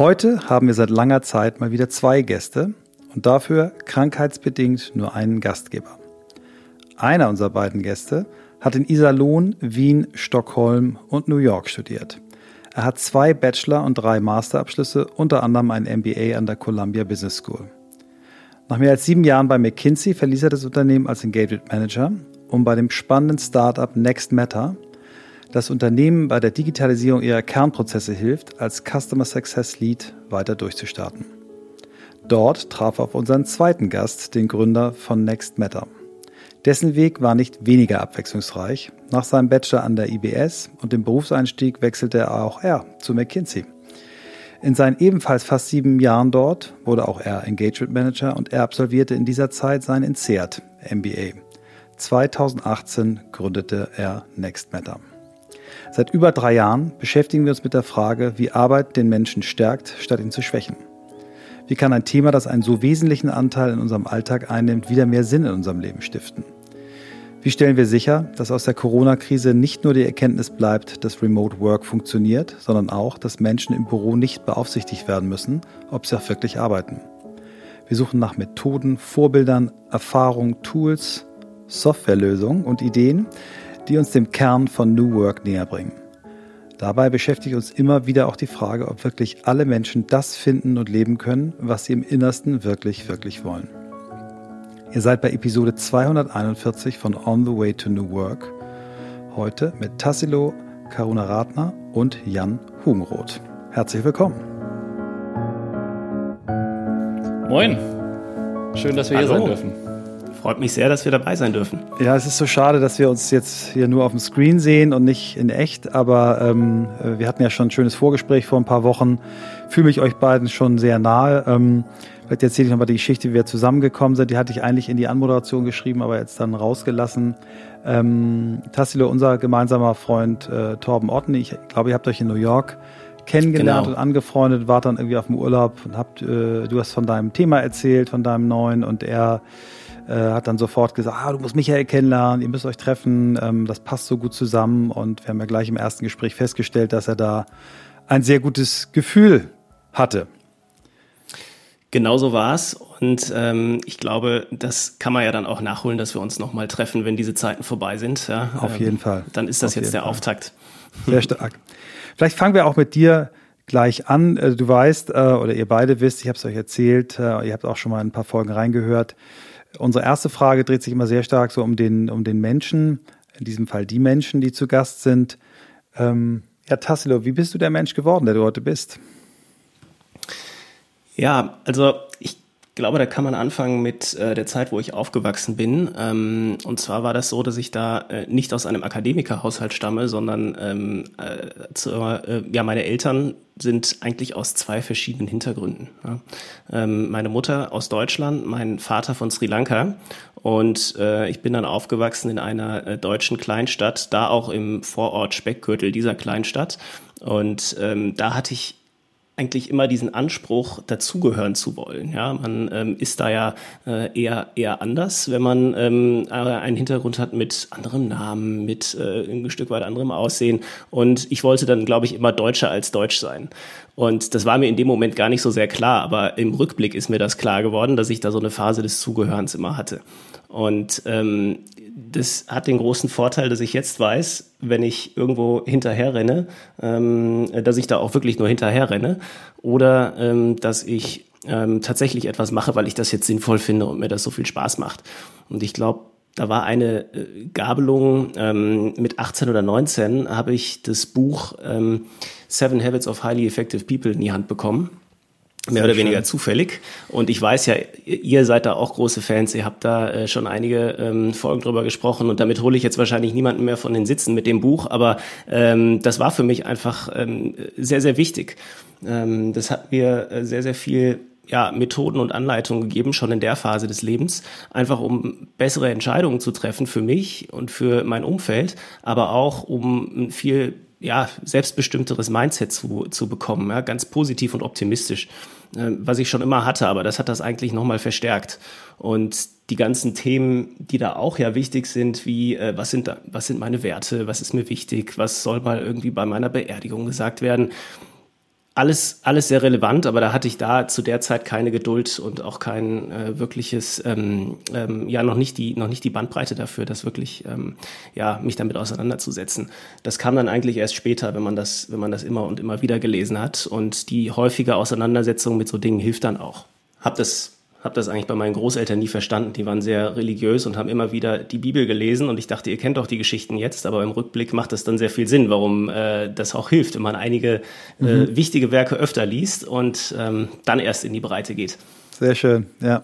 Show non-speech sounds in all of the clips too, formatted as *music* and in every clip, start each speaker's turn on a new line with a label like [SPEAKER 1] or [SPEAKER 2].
[SPEAKER 1] Heute haben wir seit langer Zeit mal wieder zwei Gäste und dafür krankheitsbedingt nur einen Gastgeber. Einer unserer beiden Gäste hat in Iserlohn, Wien, Stockholm und New York studiert. Er hat zwei Bachelor- und drei Masterabschlüsse, unter anderem ein MBA an der Columbia Business School. Nach mehr als sieben Jahren bei McKinsey verließ er das Unternehmen als Engagement Manager, um bei dem spannenden Startup Next Matter das Unternehmen bei der Digitalisierung ihrer Kernprozesse hilft, als Customer Success Lead weiter durchzustarten. Dort traf er auf unseren zweiten Gast, den Gründer von Next Matter. Dessen Weg war nicht weniger abwechslungsreich. Nach seinem Bachelor an der IBS und dem Berufseinstieg wechselte auch er zu McKinsey. In seinen ebenfalls fast sieben Jahren dort wurde auch er Engagement Manager und er absolvierte in dieser Zeit sein INSEAD MBA. 2018 gründete er Next Matter. Seit über drei Jahren beschäftigen wir uns mit der Frage, wie Arbeit den Menschen stärkt, statt ihn zu schwächen. Wie kann ein Thema, das einen so wesentlichen Anteil in unserem Alltag einnimmt, wieder mehr Sinn in unserem Leben stiften? Wie stellen wir sicher, dass aus der Corona-Krise nicht nur die Erkenntnis bleibt, dass Remote Work funktioniert, sondern auch, dass Menschen im Büro nicht beaufsichtigt werden müssen, ob sie auch wirklich arbeiten? Wir suchen nach Methoden, Vorbildern, Erfahrungen, Tools, Softwarelösungen und Ideen, die uns dem Kern von New Work näher bringen. Dabei beschäftigt uns immer wieder auch die Frage, ob wirklich alle Menschen das finden und leben können, was sie im Innersten wirklich, wirklich wollen. Ihr seid bei Episode 241 von On the Way to New Work. Heute mit Tassilo Karunaratner und Jan Hugenroth. Herzlich willkommen.
[SPEAKER 2] Moin. Schön, dass wir Hallo. hier sein dürfen.
[SPEAKER 3] Freut mich sehr, dass wir dabei sein dürfen.
[SPEAKER 1] Ja, es ist so schade, dass wir uns jetzt hier nur auf dem Screen sehen und nicht in echt, aber ähm, wir hatten ja schon ein schönes Vorgespräch vor ein paar Wochen. Fühle mich euch beiden schon sehr nahe. Ähm, Vielleicht erzähle ich nochmal die Geschichte, wie wir zusammengekommen sind. Die hatte ich eigentlich in die Anmoderation geschrieben, aber jetzt dann rausgelassen. Ähm, Tassilo, unser gemeinsamer Freund äh, Torben Otten, ich glaube, ihr habt euch in New York kennengelernt genau. und angefreundet, wart dann irgendwie auf dem Urlaub und habt, äh, du hast von deinem Thema erzählt, von deinem neuen und er äh, hat dann sofort gesagt, ah, du musst Michael kennenlernen, ihr müsst euch treffen, ähm, das passt so gut zusammen und wir haben ja gleich im ersten Gespräch festgestellt, dass er da ein sehr gutes Gefühl hatte.
[SPEAKER 3] Genauso war's und ähm, ich glaube, das kann man ja dann auch nachholen, dass wir uns nochmal treffen, wenn diese Zeiten vorbei sind. Ja,
[SPEAKER 1] Auf jeden
[SPEAKER 3] ähm,
[SPEAKER 1] Fall.
[SPEAKER 3] Dann ist das
[SPEAKER 1] Auf
[SPEAKER 3] jetzt der
[SPEAKER 1] Fall.
[SPEAKER 3] Auftakt.
[SPEAKER 1] Sehr stark. Vielleicht fangen wir auch mit dir gleich an. Äh, du weißt, äh, oder ihr beide wisst, ich habe es euch erzählt, äh, ihr habt auch schon mal ein paar Folgen reingehört. Unsere erste Frage dreht sich immer sehr stark so um den, um den Menschen, in diesem Fall die Menschen, die zu Gast sind. Ähm, ja, Tassilo, wie bist du der Mensch geworden, der du heute bist?
[SPEAKER 3] Ja, also ich glaube, da kann man anfangen mit äh, der Zeit, wo ich aufgewachsen bin. Ähm, und zwar war das so, dass ich da äh, nicht aus einem Akademikerhaushalt stamme, sondern ähm, äh, zu, äh, ja, meine Eltern sind eigentlich aus zwei verschiedenen Hintergründen. Ja. Ähm, meine Mutter aus Deutschland, mein Vater von Sri Lanka. Und äh, ich bin dann aufgewachsen in einer äh, deutschen Kleinstadt, da auch im Vorort Speckgürtel dieser Kleinstadt. Und ähm, da hatte ich eigentlich immer diesen Anspruch, dazugehören zu wollen. Ja, man ähm, ist da ja äh, eher eher anders, wenn man ähm, einen Hintergrund hat mit anderem Namen, mit äh, ein Stück weit anderem Aussehen. Und ich wollte dann, glaube ich, immer Deutscher als Deutsch sein. Und das war mir in dem Moment gar nicht so sehr klar, aber im Rückblick ist mir das klar geworden, dass ich da so eine Phase des Zugehörens immer hatte. Und ähm, das hat den großen Vorteil, dass ich jetzt weiß, wenn ich irgendwo hinterher renne, ähm, dass ich da auch wirklich nur hinterher renne oder ähm, dass ich ähm, tatsächlich etwas mache, weil ich das jetzt sinnvoll finde und mir das so viel Spaß macht. Und ich glaube, da war eine äh, Gabelung ähm, mit 18 oder 19 habe ich das Buch ähm, Seven Habits of Highly Effective People in die Hand bekommen mehr oder weniger zufällig. Und ich weiß ja, ihr seid da auch große Fans, ihr habt da äh, schon einige ähm, Folgen drüber gesprochen. Und damit hole ich jetzt wahrscheinlich niemanden mehr von den Sitzen mit dem Buch, aber ähm, das war für mich einfach ähm, sehr, sehr wichtig. Ähm, das hat mir äh, sehr, sehr viel ja, Methoden und Anleitungen gegeben, schon in der Phase des Lebens, einfach um bessere Entscheidungen zu treffen für mich und für mein Umfeld, aber auch um viel ja, selbstbestimmteres Mindset zu, zu bekommen, ja, ganz positiv und optimistisch, äh, was ich schon immer hatte, aber das hat das eigentlich nochmal verstärkt. Und die ganzen Themen, die da auch ja wichtig sind, wie äh, was sind da, was sind meine Werte, was ist mir wichtig, was soll mal irgendwie bei meiner Beerdigung gesagt werden, alles, alles sehr relevant, aber da hatte ich da zu der Zeit keine Geduld und auch kein äh, wirkliches, ähm, ähm, ja, noch nicht die, noch nicht die Bandbreite dafür, das wirklich, ähm, ja, mich damit auseinanderzusetzen. Das kam dann eigentlich erst später, wenn man das, wenn man das immer und immer wieder gelesen hat und die häufige Auseinandersetzung mit so Dingen hilft dann auch. Hab das habe das eigentlich bei meinen Großeltern nie verstanden. Die waren sehr religiös und haben immer wieder die Bibel gelesen und ich dachte, ihr kennt doch die Geschichten jetzt, aber im Rückblick macht das dann sehr viel Sinn, warum äh, das auch hilft, wenn man einige äh, mhm. wichtige Werke öfter liest und ähm, dann erst in die Breite geht.
[SPEAKER 1] Sehr schön, ja.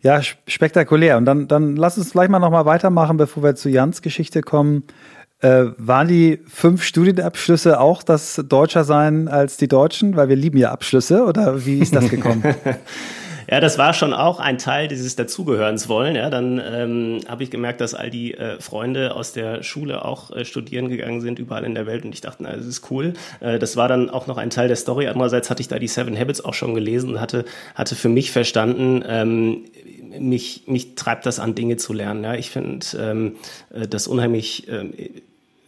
[SPEAKER 1] Ja, spektakulär. Und dann, dann lass uns vielleicht mal nochmal weitermachen, bevor wir zu Jans Geschichte kommen. Äh, waren die fünf Studienabschlüsse auch das Deutscher sein als die Deutschen? Weil wir lieben ja Abschlüsse, oder wie ist das gekommen? *laughs*
[SPEAKER 3] Ja, das war schon auch ein Teil dieses Dazugehörens wollen. Ja, dann ähm, habe ich gemerkt, dass all die äh, Freunde aus der Schule auch äh, studieren gegangen sind, überall in der Welt. Und ich dachte, na, das ist cool. Äh, das war dann auch noch ein Teil der Story. Andererseits hatte ich da die Seven Habits auch schon gelesen und hatte, hatte für mich verstanden, ähm, mich, mich treibt das an, Dinge zu lernen. Ja, ich finde ähm, äh, das unheimlich ähm,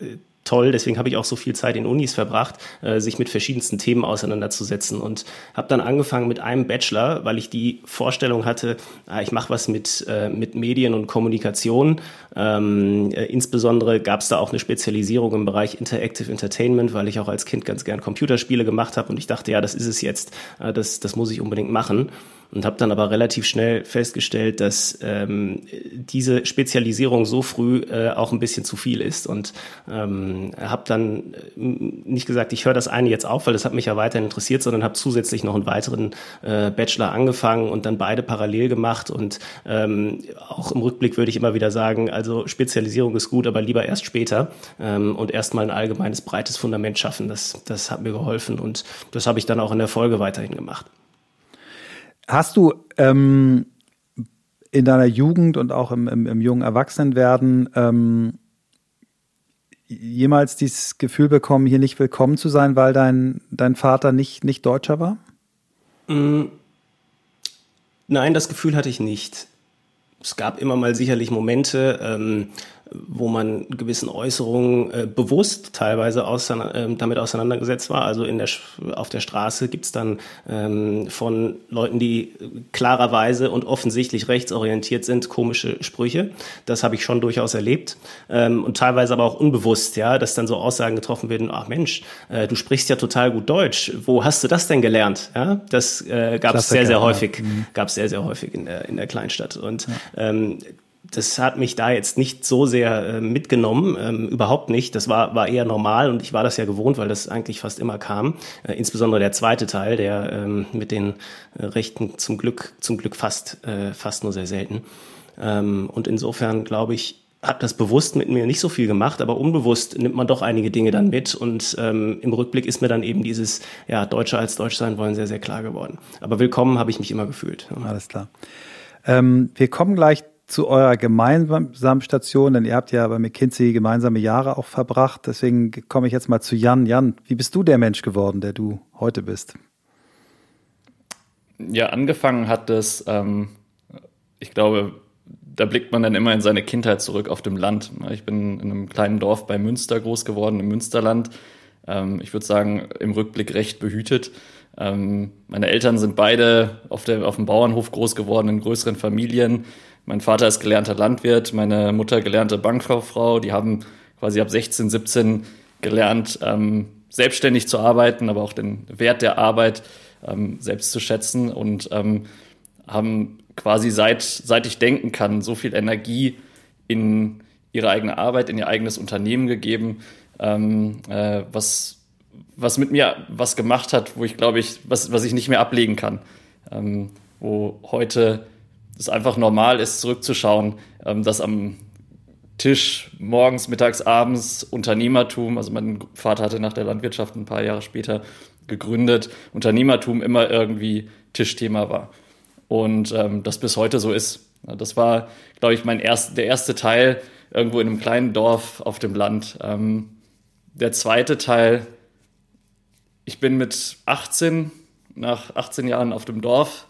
[SPEAKER 3] äh, toll. Deswegen habe ich auch so viel Zeit in Unis verbracht, äh, sich mit verschiedensten Themen auseinanderzusetzen und habe dann angefangen mit einem Bachelor, weil ich die Vorstellung hatte, ah, ich mache was mit, äh, mit Medien und Kommunikation. Ähm, äh, insbesondere gab es da auch eine Spezialisierung im Bereich Interactive Entertainment, weil ich auch als Kind ganz gern Computerspiele gemacht habe und ich dachte, ja, das ist es jetzt, äh, das, das muss ich unbedingt machen und habe dann aber relativ schnell festgestellt, dass ähm, diese Spezialisierung so früh äh, auch ein bisschen zu viel ist und ähm, habe dann äh, nicht gesagt, ich höre das eine jetzt auf, weil das hat mich ja weiterhin interessiert, sondern habe zusätzlich noch einen weiteren äh, Bachelor angefangen und dann beide parallel gemacht und ähm, auch im Rückblick würde ich immer wieder sagen, also Spezialisierung ist gut, aber lieber erst später ähm, und erstmal ein allgemeines breites Fundament schaffen. Das, das hat mir geholfen und das habe ich dann auch in der Folge weiterhin gemacht.
[SPEAKER 1] Hast du ähm, in deiner Jugend und auch im, im, im jungen Erwachsenenwerden ähm, jemals dieses Gefühl bekommen, hier nicht willkommen zu sein, weil dein, dein Vater nicht, nicht Deutscher war? Mm,
[SPEAKER 3] nein, das Gefühl hatte ich nicht. Es gab immer mal sicherlich Momente, ähm, wo man gewissen Äußerungen äh, bewusst teilweise auseinander, äh, damit auseinandergesetzt war. Also in der, auf der Straße gibt's dann ähm, von Leuten, die klarerweise und offensichtlich rechtsorientiert sind, komische Sprüche. Das habe ich schon durchaus erlebt. Ähm, und teilweise aber auch unbewusst, ja, dass dann so Aussagen getroffen werden, ach Mensch, äh, du sprichst ja total gut Deutsch. Wo hast du das denn gelernt? Ja, das äh, gab es sehr, sehr häufig, ja. Mhm. gab es sehr, sehr häufig in der, in der Kleinstadt. Und ja. ähm, das hat mich da jetzt nicht so sehr äh, mitgenommen, ähm, überhaupt nicht. Das war, war eher normal und ich war das ja gewohnt, weil das eigentlich fast immer kam. Äh, insbesondere der zweite Teil, der ähm, mit den äh, Rechten zum Glück, zum Glück fast, äh, fast nur sehr selten. Ähm, und insofern glaube ich, hat das bewusst mit mir nicht so viel gemacht, aber unbewusst nimmt man doch einige Dinge dann mit und ähm, im Rückblick ist mir dann eben dieses ja Deutsche als Deutsch sein wollen sehr sehr klar geworden. Aber willkommen habe ich mich immer gefühlt.
[SPEAKER 1] Alles klar. Ähm, wir kommen gleich zu eurer gemeinsamen Station, denn ihr habt ja bei McKinsey gemeinsame Jahre auch verbracht. Deswegen komme ich jetzt mal zu Jan. Jan, wie bist du der Mensch geworden, der du heute bist?
[SPEAKER 2] Ja, angefangen hat das, ähm, ich glaube, da blickt man dann immer in seine Kindheit zurück auf dem Land. Ich bin in einem kleinen Dorf bei Münster groß geworden, im Münsterland. Ähm, ich würde sagen, im Rückblick recht behütet. Ähm, meine Eltern sind beide auf, der, auf dem Bauernhof groß geworden, in größeren Familien. Mein Vater ist gelernter Landwirt, meine Mutter gelernte Bankkauffrau. Die haben quasi ab 16, 17 gelernt, ähm, selbstständig zu arbeiten, aber auch den Wert der Arbeit ähm, selbst zu schätzen und ähm, haben quasi seit, seit ich denken kann, so viel Energie in ihre eigene Arbeit, in ihr eigenes Unternehmen gegeben, ähm, äh, was, was mit mir was gemacht hat, wo ich glaube ich, was, was ich nicht mehr ablegen kann. Ähm, wo heute es einfach normal ist, zurückzuschauen, ähm, dass am Tisch morgens, mittags, abends Unternehmertum, also mein Vater hatte nach der Landwirtschaft ein paar Jahre später gegründet, Unternehmertum immer irgendwie Tischthema war. Und ähm, das bis heute so ist. Das war, glaube ich, mein erst, der erste Teil irgendwo in einem kleinen Dorf auf dem Land. Ähm, der zweite Teil, ich bin mit 18, nach 18 Jahren auf dem Dorf,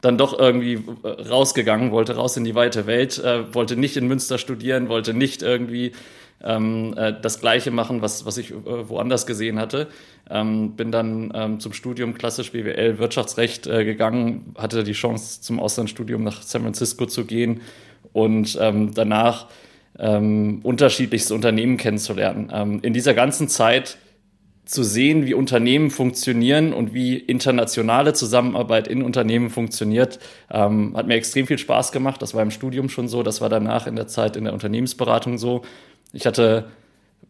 [SPEAKER 2] dann doch irgendwie äh, rausgegangen, wollte raus in die weite Welt, äh, wollte nicht in Münster studieren, wollte nicht irgendwie ähm, äh, das Gleiche machen, was, was ich äh, woanders gesehen hatte. Ähm, bin dann ähm, zum Studium klassisch BWL Wirtschaftsrecht äh, gegangen, hatte die Chance zum Auslandsstudium nach San Francisco zu gehen und ähm, danach ähm, unterschiedlichste Unternehmen kennenzulernen. Ähm, in dieser ganzen Zeit zu sehen, wie Unternehmen funktionieren und wie internationale Zusammenarbeit in Unternehmen funktioniert, ähm, hat mir extrem viel Spaß gemacht. Das war im Studium schon so, das war danach in der Zeit in der Unternehmensberatung so. Ich hatte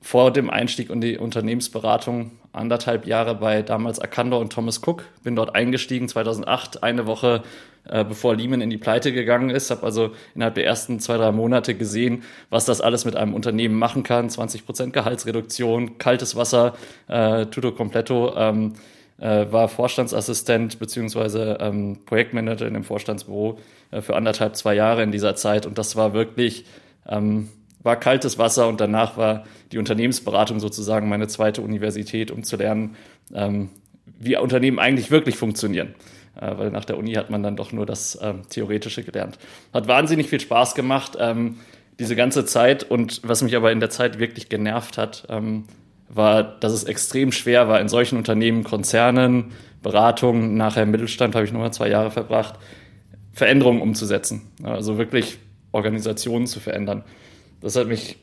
[SPEAKER 2] vor dem Einstieg in die Unternehmensberatung anderthalb Jahre bei damals Akandor und Thomas Cook, bin dort eingestiegen 2008, eine Woche äh, bevor Lehman in die Pleite gegangen ist, habe also innerhalb der ersten zwei, drei Monate gesehen, was das alles mit einem Unternehmen machen kann, 20 Prozent Gehaltsreduktion, kaltes Wasser, äh, tutto completo, ähm, äh, war Vorstandsassistent beziehungsweise ähm, Projektmanager in dem Vorstandsbüro äh, für anderthalb, zwei Jahre in dieser Zeit. Und das war wirklich ähm, war kaltes Wasser und danach war die Unternehmensberatung sozusagen meine zweite Universität, um zu lernen, ähm, wie Unternehmen eigentlich wirklich funktionieren. Äh, weil nach der Uni hat man dann doch nur das ähm, Theoretische gelernt. Hat wahnsinnig viel Spaß gemacht, ähm, diese ganze Zeit. Und was mich aber in der Zeit wirklich genervt hat, ähm, war, dass es extrem schwer war, in solchen Unternehmen, Konzernen, Beratungen, nachher im Mittelstand habe ich nochmal zwei Jahre verbracht, Veränderungen umzusetzen. Also wirklich Organisationen zu verändern. Das hat mich,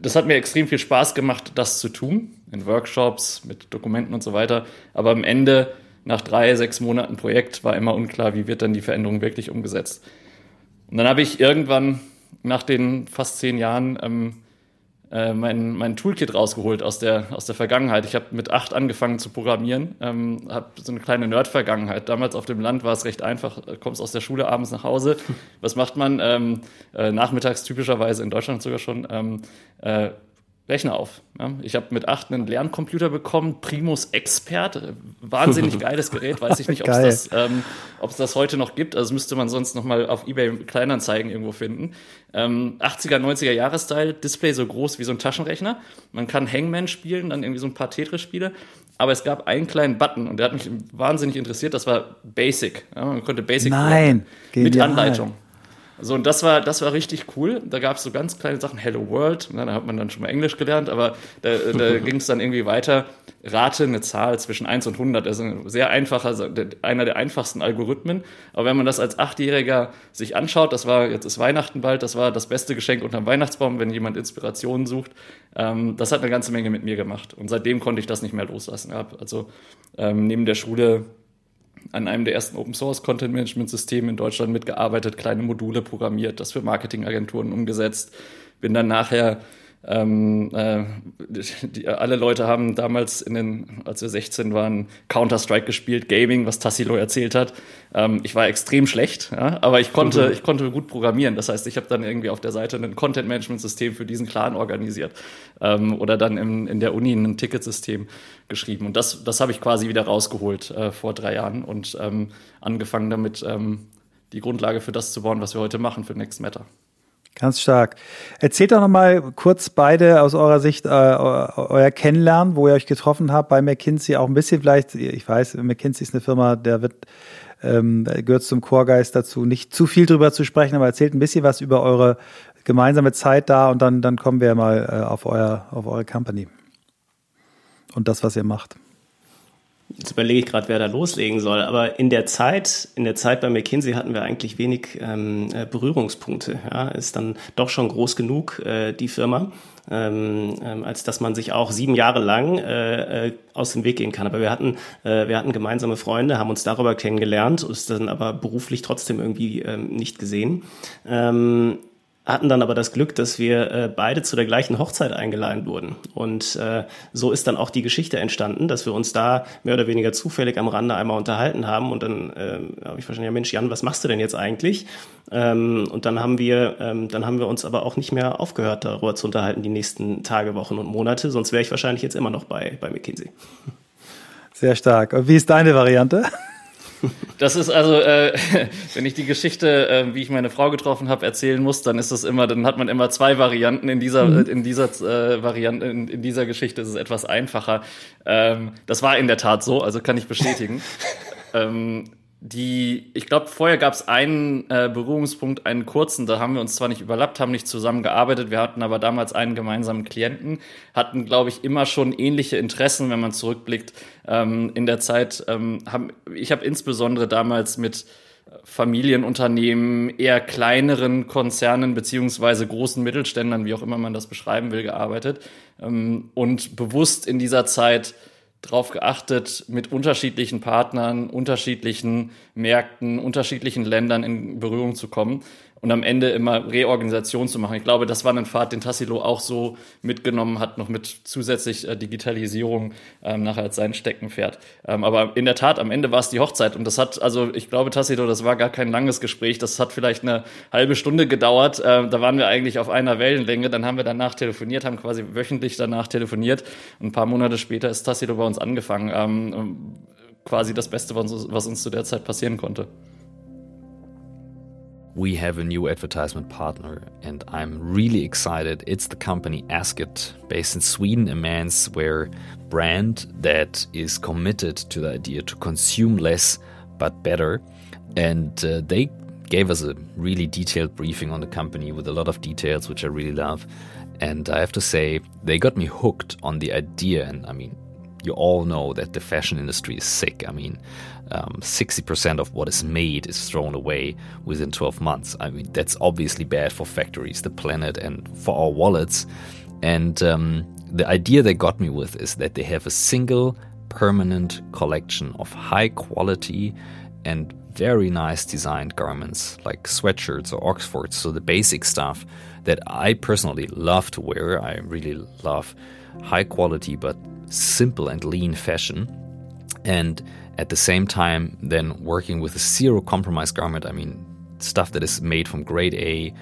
[SPEAKER 2] das hat mir extrem viel Spaß gemacht, das zu tun, in Workshops, mit Dokumenten und so weiter. Aber am Ende, nach drei, sechs Monaten Projekt, war immer unklar, wie wird dann die Veränderung wirklich umgesetzt. Und dann habe ich irgendwann nach den fast zehn Jahren ähm, äh, mein, mein Toolkit rausgeholt aus der, aus der Vergangenheit. Ich habe mit acht angefangen zu programmieren, ähm, habe so eine kleine Nerd-Vergangenheit. Damals auf dem Land war es recht einfach, äh, kommst aus der Schule abends nach Hause. *laughs* Was macht man? Ähm, äh, nachmittags typischerweise in Deutschland sogar schon. Ähm, äh, Rechner auf. Ja. Ich habe mit acht einen Lerncomputer bekommen, Primus Expert, wahnsinnig *laughs* geiles Gerät, weiß ich nicht, ob es das, ähm, das heute noch gibt. Also müsste man sonst noch mal auf eBay Kleinanzeigen irgendwo finden. Ähm, 80er, 90er Jahresteil, Display so groß wie so ein Taschenrechner. Man kann Hangman spielen, dann irgendwie so ein paar Tetris-Spiele. Aber es gab einen kleinen Button und der hat mich wahnsinnig interessiert. Das war Basic. Ja, man konnte Basic
[SPEAKER 1] Nein,
[SPEAKER 2] mit Anleitung. So, und das war, das war richtig cool. Da gab es so ganz kleine Sachen, Hello World, da hat man dann schon mal Englisch gelernt, aber da, da *laughs* ging es dann irgendwie weiter. Rate eine Zahl zwischen 1 und 100. Also ein sehr einfacher, einer der einfachsten Algorithmen. Aber wenn man das als Achtjähriger sich anschaut, das war, jetzt ist Weihnachten bald, das war das beste Geschenk unterm Weihnachtsbaum, wenn jemand Inspirationen sucht. Ähm, das hat eine ganze Menge mit mir gemacht. Und seitdem konnte ich das nicht mehr loslassen. Also ähm, neben der Schule an einem der ersten Open Source Content Management Systeme in Deutschland mitgearbeitet, kleine Module programmiert, das für Marketingagenturen umgesetzt. Bin dann nachher ähm, äh, die, alle Leute haben damals, in den, als wir 16 waren, Counter-Strike gespielt, Gaming, was Tassilo erzählt hat. Ähm, ich war extrem schlecht, ja, aber ich konnte, mhm. ich konnte gut programmieren. Das heißt, ich habe dann irgendwie auf der Seite ein Content-Management-System für diesen Clan organisiert ähm, oder dann im, in der Uni ein Ticketsystem geschrieben. Und das, das habe ich quasi wieder rausgeholt äh, vor drei Jahren und ähm, angefangen damit, ähm, die Grundlage für das zu bauen, was wir heute machen für Next Matter.
[SPEAKER 1] Ganz stark. Erzählt doch noch mal kurz beide aus eurer Sicht äh, euer Kennenlernen, wo ihr euch getroffen habt bei McKinsey, auch ein bisschen vielleicht, ich weiß, McKinsey ist eine Firma, der wird ähm, gehört zum Chorgeist dazu, nicht zu viel drüber zu sprechen, aber erzählt ein bisschen was über eure gemeinsame Zeit da und dann, dann kommen wir mal äh, auf, euer, auf eure Company und das, was ihr macht.
[SPEAKER 3] Jetzt überlege ich gerade, wer da loslegen soll. Aber in der Zeit, in der Zeit bei McKinsey hatten wir eigentlich wenig ähm, äh, Berührungspunkte. Ja, ist dann doch schon groß genug äh, die Firma, ähm, ähm, als dass man sich auch sieben Jahre lang äh, äh, aus dem Weg gehen kann. Aber wir hatten, äh, wir hatten gemeinsame Freunde, haben uns darüber kennengelernt, ist dann aber beruflich trotzdem irgendwie ähm, nicht gesehen. Ähm, hatten dann aber das Glück, dass wir äh, beide zu der gleichen Hochzeit eingeladen wurden. Und äh, so ist dann auch die Geschichte entstanden, dass wir uns da mehr oder weniger zufällig am Rande einmal unterhalten haben. Und dann äh, habe ich verstanden, ja Mensch, Jan, was machst du denn jetzt eigentlich? Ähm, und dann haben wir, ähm, dann haben wir uns aber auch nicht mehr aufgehört, darüber zu unterhalten, die nächsten Tage, Wochen und Monate. Sonst wäre ich wahrscheinlich jetzt immer noch bei, bei McKinsey.
[SPEAKER 1] Sehr stark. Und wie ist deine Variante?
[SPEAKER 2] Das ist also, äh, *laughs* wenn ich die Geschichte, äh, wie ich meine Frau getroffen habe, erzählen muss, dann ist das immer, dann hat man immer zwei Varianten in dieser, mhm. in dieser äh, Variante, in, in, dieser Geschichte ist es etwas einfacher. Ähm, das war in der Tat so, also kann ich bestätigen. *laughs* ähm, die, ich glaube, vorher gab es einen äh, Berührungspunkt, einen kurzen, da haben wir uns zwar nicht überlappt, haben nicht zusammengearbeitet, wir hatten aber damals einen gemeinsamen Klienten, hatten, glaube ich, immer schon ähnliche Interessen, wenn man zurückblickt. Ähm, in der Zeit ähm, haben, ich habe insbesondere damals mit Familienunternehmen, eher kleineren Konzernen beziehungsweise großen Mittelständlern, wie auch immer man das beschreiben will, gearbeitet ähm, und bewusst in dieser Zeit darauf geachtet, mit unterschiedlichen Partnern, unterschiedlichen Märkten, unterschiedlichen Ländern in Berührung zu kommen und am Ende immer Reorganisation zu machen. Ich glaube, das war ein Pfad, den Tassilo auch so mitgenommen hat, noch mit zusätzlich äh, Digitalisierung ähm, nachher als sein Steckenpferd. Ähm, aber in der Tat, am Ende war es die Hochzeit und das hat, also ich glaube, Tassilo, das war gar kein langes Gespräch, das hat vielleicht eine halbe Stunde gedauert. Äh, da waren wir eigentlich auf einer Wellenlänge, dann haben wir danach telefoniert, haben quasi wöchentlich danach telefoniert und ein paar Monate später ist Tassilo bei uns angefangen. Ähm, quasi das Beste, was uns, was uns zu der Zeit passieren konnte.
[SPEAKER 4] We have a new advertisement partner, and I'm really excited. It's the company Askit, based in Sweden, a man's menswear brand that is committed to the idea to consume less but better. And uh, they gave us a really detailed briefing on the company with a lot of details, which I really love. And I have to say, they got me hooked on the idea. And I mean, you all know that the fashion industry is sick. I mean, um, 60% of what is made is thrown away within 12 months. I mean, that's obviously bad for factories, the planet, and for our wallets. And um, the idea they got me with is that they have a single permanent collection of high quality and very nice designed garments like sweatshirts or Oxfords. So the basic stuff that I personally love to wear. I really love high quality but simple and lean fashion. And at the same time, then working with a zero compromise garment, I mean, stuff that is made from grade A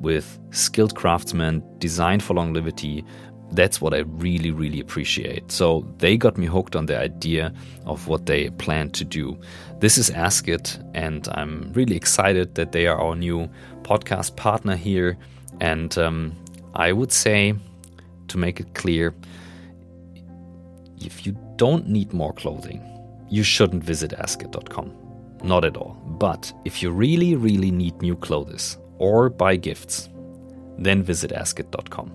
[SPEAKER 4] with skilled craftsmen, designed for longevity. That's what I really, really appreciate. So they got me hooked on the idea of what they plan to do. This is Ask It, and I'm really excited that they are our new podcast partner here. And um, I would say, to make it clear, if you don't need more clothing, you shouldn't visit askit.com. Not at all. But if you really, really need new clothes or buy gifts, then visit askit.com.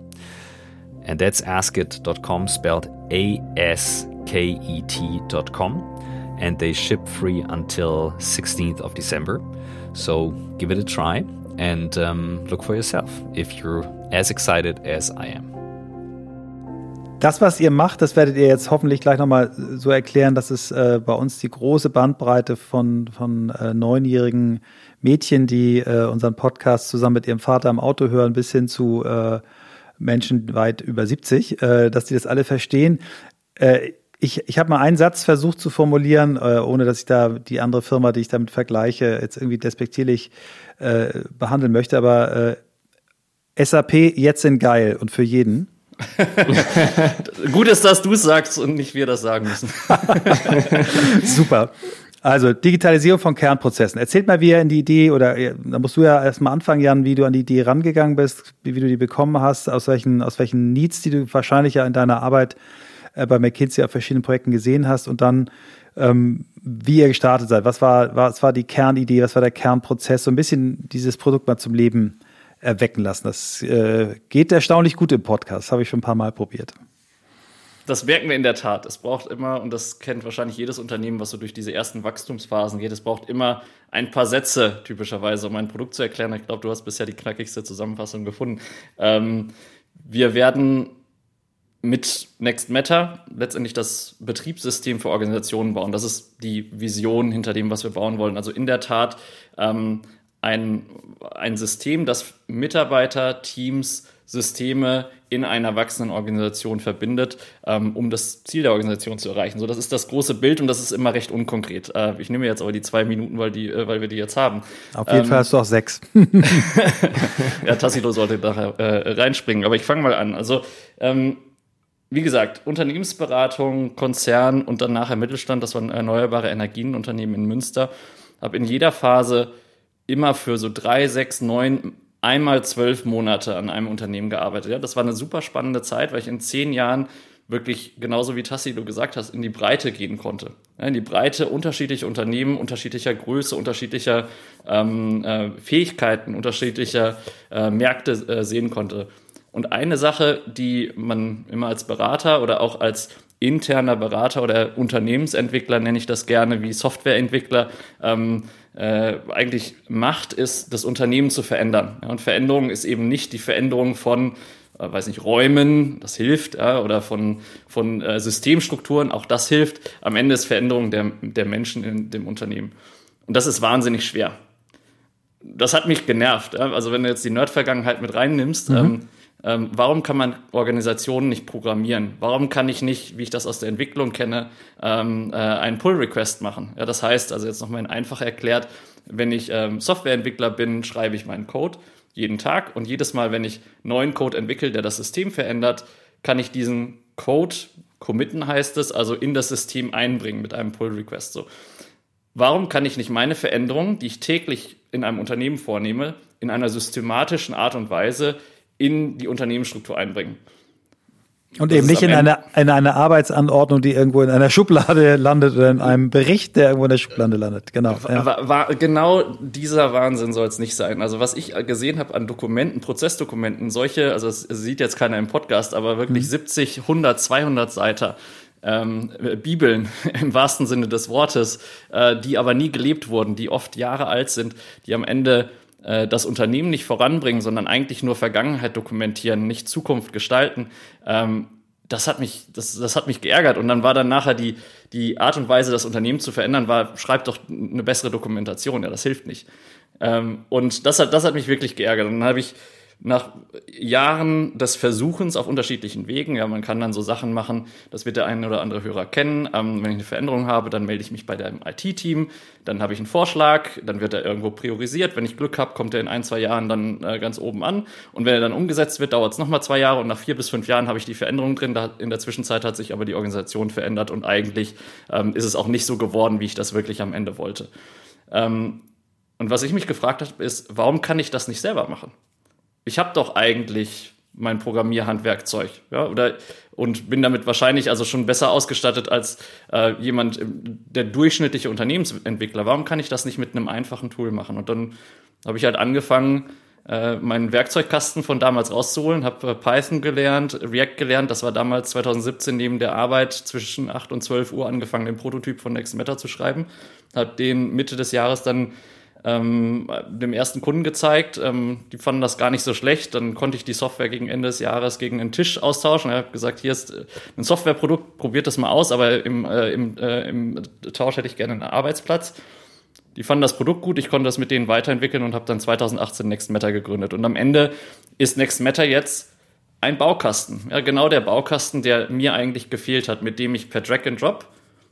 [SPEAKER 4] And that's askit.com spelled A S K E T.com. And they ship free until 16th of December. So give it a try and um, look for yourself if you're as excited as I am.
[SPEAKER 1] Das, was ihr macht, das werdet ihr jetzt hoffentlich gleich nochmal so erklären, dass es äh, bei uns die große Bandbreite von, von äh, neunjährigen Mädchen, die äh, unseren Podcast zusammen mit ihrem Vater im Auto hören, bis hin zu äh, Menschen weit über 70, äh, dass die das alle verstehen. Äh, ich ich habe mal einen Satz versucht zu formulieren, äh, ohne dass ich da die andere Firma, die ich damit vergleiche, jetzt irgendwie despektierlich äh, behandeln möchte, aber äh, SAP jetzt sind geil und für jeden. *laughs*
[SPEAKER 2] Gut ist, dass du es sagst und nicht wir das sagen müssen. *laughs*
[SPEAKER 1] Super. Also Digitalisierung von Kernprozessen. Erzählt mal, wie ihr in die Idee, oder da musst du ja erstmal anfangen, Jan, wie du an die Idee rangegangen bist, wie, wie du die bekommen hast, aus welchen, aus welchen Needs, die du wahrscheinlich ja in deiner Arbeit äh, bei McKinsey auf verschiedenen Projekten gesehen hast und dann ähm, wie ihr gestartet seid. Was war, was war die Kernidee, was war der Kernprozess, so ein bisschen dieses Produkt mal zum Leben erwecken lassen. Das äh, geht erstaunlich gut im Podcast, habe ich schon ein paar Mal probiert.
[SPEAKER 2] Das merken wir in der Tat. Es braucht immer, und das kennt wahrscheinlich jedes Unternehmen, was so durch diese ersten Wachstumsphasen geht, es braucht immer ein paar Sätze, typischerweise, um ein Produkt zu erklären. Ich glaube, du hast bisher die knackigste Zusammenfassung gefunden. Ähm, wir werden mit Next Matter letztendlich das Betriebssystem für Organisationen bauen. Das ist die Vision hinter dem, was wir bauen wollen. Also in der Tat ähm, ein, ein System, das Mitarbeiter, Teams, Systeme in einer wachsenden Organisation verbindet, ähm, um das Ziel der Organisation zu erreichen. So, das ist das große Bild und das ist immer recht unkonkret. Äh, ich nehme jetzt aber die zwei Minuten, weil, die, äh, weil wir die jetzt haben.
[SPEAKER 1] Auf jeden ähm, Fall hast du auch sechs. *laughs* *laughs*
[SPEAKER 2] ja, Tassilo sollte da äh, reinspringen, aber ich fange mal an. Also, ähm, wie gesagt, Unternehmensberatung, Konzern und dann nachher Mittelstand, das waren erneuerbare Energienunternehmen in Münster, habe in jeder Phase immer für so drei, sechs, neun, einmal zwölf Monate an einem Unternehmen gearbeitet. Ja, das war eine super spannende Zeit, weil ich in zehn Jahren wirklich genauso wie Tassi du gesagt hast, in die Breite gehen konnte. in die Breite unterschiedlicher Unternehmen, unterschiedlicher Größe, unterschiedlicher ähm, äh, Fähigkeiten, unterschiedlicher äh, Märkte äh, sehen konnte. Und eine Sache, die man immer als Berater oder auch als interner Berater oder Unternehmensentwickler, nenne ich das gerne, wie Softwareentwickler, ähm, äh, eigentlich macht, ist, das Unternehmen zu verändern. Ja, und Veränderung ist eben nicht die Veränderung von äh, weiß nicht, Räumen, das hilft, ja, oder von, von äh, Systemstrukturen, auch das hilft. Am Ende ist Veränderung der, der Menschen in dem Unternehmen. Und das ist wahnsinnig schwer. Das hat mich genervt. Ja. Also wenn du jetzt die Nerd-Vergangenheit mit reinnimmst, mhm. ähm, ähm, warum kann man Organisationen nicht programmieren? Warum kann ich nicht, wie ich das aus der Entwicklung kenne, ähm, äh, einen Pull-Request machen? Ja, das heißt, also jetzt nochmal einfach erklärt, wenn ich ähm, Softwareentwickler bin, schreibe ich meinen Code jeden Tag und jedes Mal, wenn ich neuen Code entwickle, der das System verändert, kann ich diesen Code committen heißt es, also in das System einbringen mit einem Pull Request. So. Warum kann ich nicht meine Veränderungen, die ich täglich in einem Unternehmen vornehme, in einer systematischen Art und Weise in die Unternehmensstruktur einbringen?
[SPEAKER 1] Und das eben nicht in einer, in einer Arbeitsanordnung, die irgendwo in einer Schublade *laughs* landet oder in einem Bericht, der irgendwo in der Schublade landet. Genau.
[SPEAKER 2] Ja. War, war, genau dieser Wahnsinn soll es nicht sein. Also was ich gesehen habe an Dokumenten, Prozessdokumenten, solche, also es sieht jetzt keiner im Podcast, aber wirklich mhm. 70, 100, 200 Seiten. Ähm, Bibeln *laughs* im wahrsten Sinne des Wortes, äh, die aber nie gelebt wurden, die oft Jahre alt sind, die am Ende äh, das Unternehmen nicht voranbringen, sondern eigentlich nur Vergangenheit dokumentieren, nicht Zukunft gestalten, ähm, das hat mich, das, das hat mich geärgert. Und dann war dann nachher die, die Art und Weise, das Unternehmen zu verändern, war, schreibt doch eine bessere Dokumentation. Ja, das hilft nicht. Ähm, und das hat, das hat mich wirklich geärgert. Und dann habe ich nach Jahren des Versuchens auf unterschiedlichen Wegen, ja, man kann dann so Sachen machen, das wird der eine oder andere Hörer kennen. Ähm, wenn ich eine Veränderung habe, dann melde ich mich bei dem IT-Team, dann habe ich einen Vorschlag, dann wird er irgendwo priorisiert. Wenn ich Glück habe, kommt er in ein, zwei Jahren dann äh, ganz oben an. Und wenn er dann umgesetzt wird, dauert es nochmal zwei Jahre und nach vier bis fünf Jahren habe ich die Veränderung drin. Da, in der Zwischenzeit hat sich aber die Organisation verändert und eigentlich ähm, ist es auch nicht so geworden, wie ich das wirklich am Ende wollte. Ähm, und was ich mich gefragt habe, ist, warum kann ich das nicht selber machen? Ich habe doch eigentlich mein Programmierhandwerkzeug, ja, oder und bin damit wahrscheinlich also schon besser ausgestattet als äh, jemand, der durchschnittliche Unternehmensentwickler. Warum kann ich das nicht mit einem einfachen Tool machen? Und dann habe ich halt angefangen, äh, meinen Werkzeugkasten von damals rauszuholen, habe äh, Python gelernt, React gelernt. Das war damals 2017 neben der Arbeit zwischen 8 und 12 Uhr angefangen, den Prototyp von Next Matter zu schreiben. Habe den Mitte des Jahres dann ähm, dem ersten Kunden gezeigt. Ähm, die fanden das gar nicht so schlecht. Dann konnte ich die Software gegen Ende des Jahres gegen einen Tisch austauschen. Er hat gesagt, hier ist äh, ein Softwareprodukt, probiert das mal aus, aber im, äh, im, äh, im Tausch hätte ich gerne einen Arbeitsplatz. Die fanden das Produkt gut, ich konnte das mit denen weiterentwickeln und habe dann 2018 Next Matter gegründet. Und am Ende ist Next Matter jetzt ein Baukasten. Ja, genau der Baukasten, der mir eigentlich gefehlt hat, mit dem ich per Drag and Drop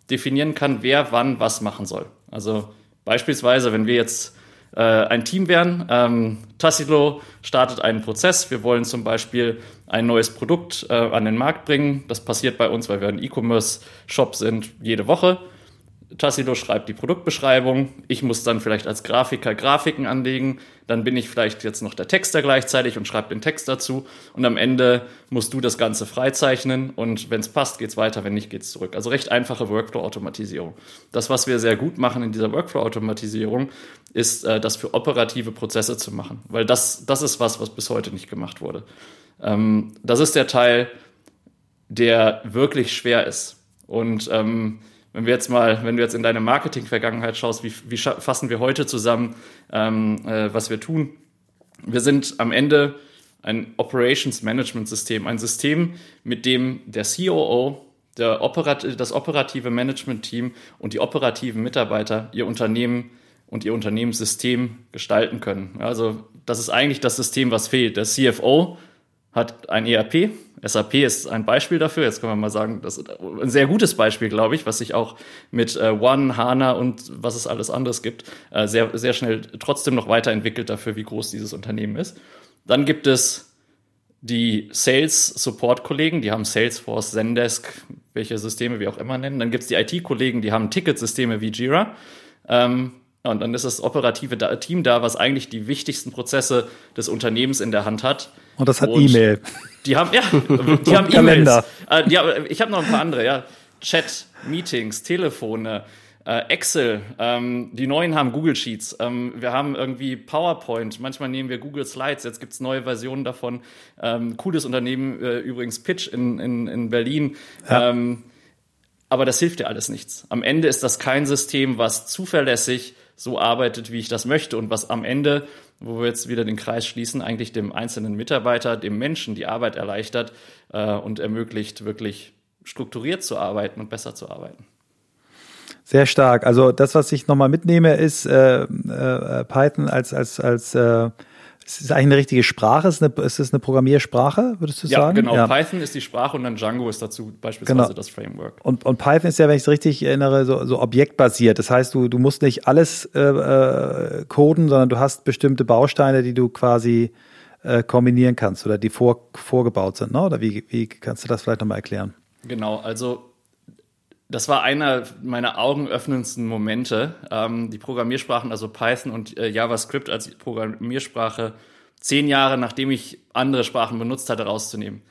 [SPEAKER 2] definieren kann, wer wann was machen soll. Also Beispielsweise, wenn wir jetzt äh, ein Team wären, ähm, Tassilo startet einen Prozess. Wir wollen zum Beispiel ein neues Produkt äh, an den Markt bringen. Das passiert bei uns, weil wir ein E-Commerce-Shop sind, jede Woche. Tassilo schreibt die Produktbeschreibung. Ich muss dann vielleicht als Grafiker Grafiken anlegen. Dann bin ich vielleicht jetzt noch der Texter gleichzeitig und schreibe den Text dazu. Und am Ende musst du das Ganze freizeichnen. Und wenn es passt, geht's weiter. Wenn nicht, geht's zurück. Also recht einfache Workflow-Automatisierung. Das, was wir sehr gut machen in dieser Workflow-Automatisierung, ist, äh, das für operative Prozesse zu machen. Weil das, das ist was, was bis heute nicht gemacht wurde. Ähm, das ist der Teil, der wirklich schwer ist. Und ähm, wenn wir jetzt mal, wenn du jetzt in deine Marketing-Vergangenheit schaust, wie, wie fassen wir heute zusammen, ähm, äh, was wir tun? Wir sind am Ende ein Operations Management System, ein System, mit dem der COO, der Operat das operative Management-Team und die operativen Mitarbeiter ihr Unternehmen und ihr Unternehmenssystem gestalten können. Also das ist eigentlich das System, was fehlt. Der CFO hat ein ERP. SAP ist ein Beispiel dafür. Jetzt können wir mal sagen, das ist ein sehr gutes Beispiel, glaube ich, was sich auch mit äh, One, HANA und was es alles anderes gibt, äh, sehr, sehr schnell trotzdem noch weiterentwickelt dafür, wie groß dieses Unternehmen ist. Dann gibt es die Sales Support Kollegen, die haben Salesforce, Zendesk, welche Systeme wir auch immer nennen. Dann gibt es die IT Kollegen, die haben Ticketsysteme wie Jira. Ähm, und dann ist das operative Team da, was eigentlich die wichtigsten Prozesse des Unternehmens in der Hand hat.
[SPEAKER 1] Und das hat E-Mail.
[SPEAKER 2] Die haben, ja, die haben E-Mails. Äh, ich habe noch ein paar andere, ja. Chat, Meetings, Telefone, äh, Excel, ähm, die neuen haben Google Sheets, ähm, wir haben irgendwie PowerPoint, manchmal nehmen wir Google Slides, jetzt gibt's neue Versionen davon. Ähm, cooles Unternehmen, äh, übrigens Pitch in, in, in Berlin. Ja. Ähm, aber das hilft dir alles nichts. Am Ende ist das kein System, was zuverlässig so arbeitet, wie ich das möchte und was am Ende, wo wir jetzt wieder den Kreis schließen, eigentlich dem einzelnen Mitarbeiter, dem Menschen die Arbeit erleichtert äh, und ermöglicht, wirklich strukturiert zu arbeiten und besser zu arbeiten.
[SPEAKER 1] Sehr stark. Also das, was ich nochmal mitnehme, ist äh, äh, Python als als als äh, es ist eigentlich eine richtige Sprache. Ist, eine, ist es eine Programmiersprache, würdest du
[SPEAKER 2] ja,
[SPEAKER 1] sagen?
[SPEAKER 2] Genau. Ja, genau. Python ist die Sprache und dann Django ist dazu beispielsweise genau. das Framework.
[SPEAKER 1] Und, und Python ist ja, wenn ich es richtig erinnere, so, so objektbasiert. Das heißt, du, du musst nicht alles äh, äh, coden, sondern du hast bestimmte Bausteine, die du quasi äh, kombinieren kannst oder die vor, vorgebaut sind. Ne? Oder wie, wie kannst du das vielleicht nochmal erklären?
[SPEAKER 2] Genau, also das war einer meiner augenöffnendsten Momente. Ähm, die Programmiersprachen, also Python und äh, JavaScript als Programmiersprache, zehn Jahre nachdem ich andere Sprachen benutzt hatte, rauszunehmen.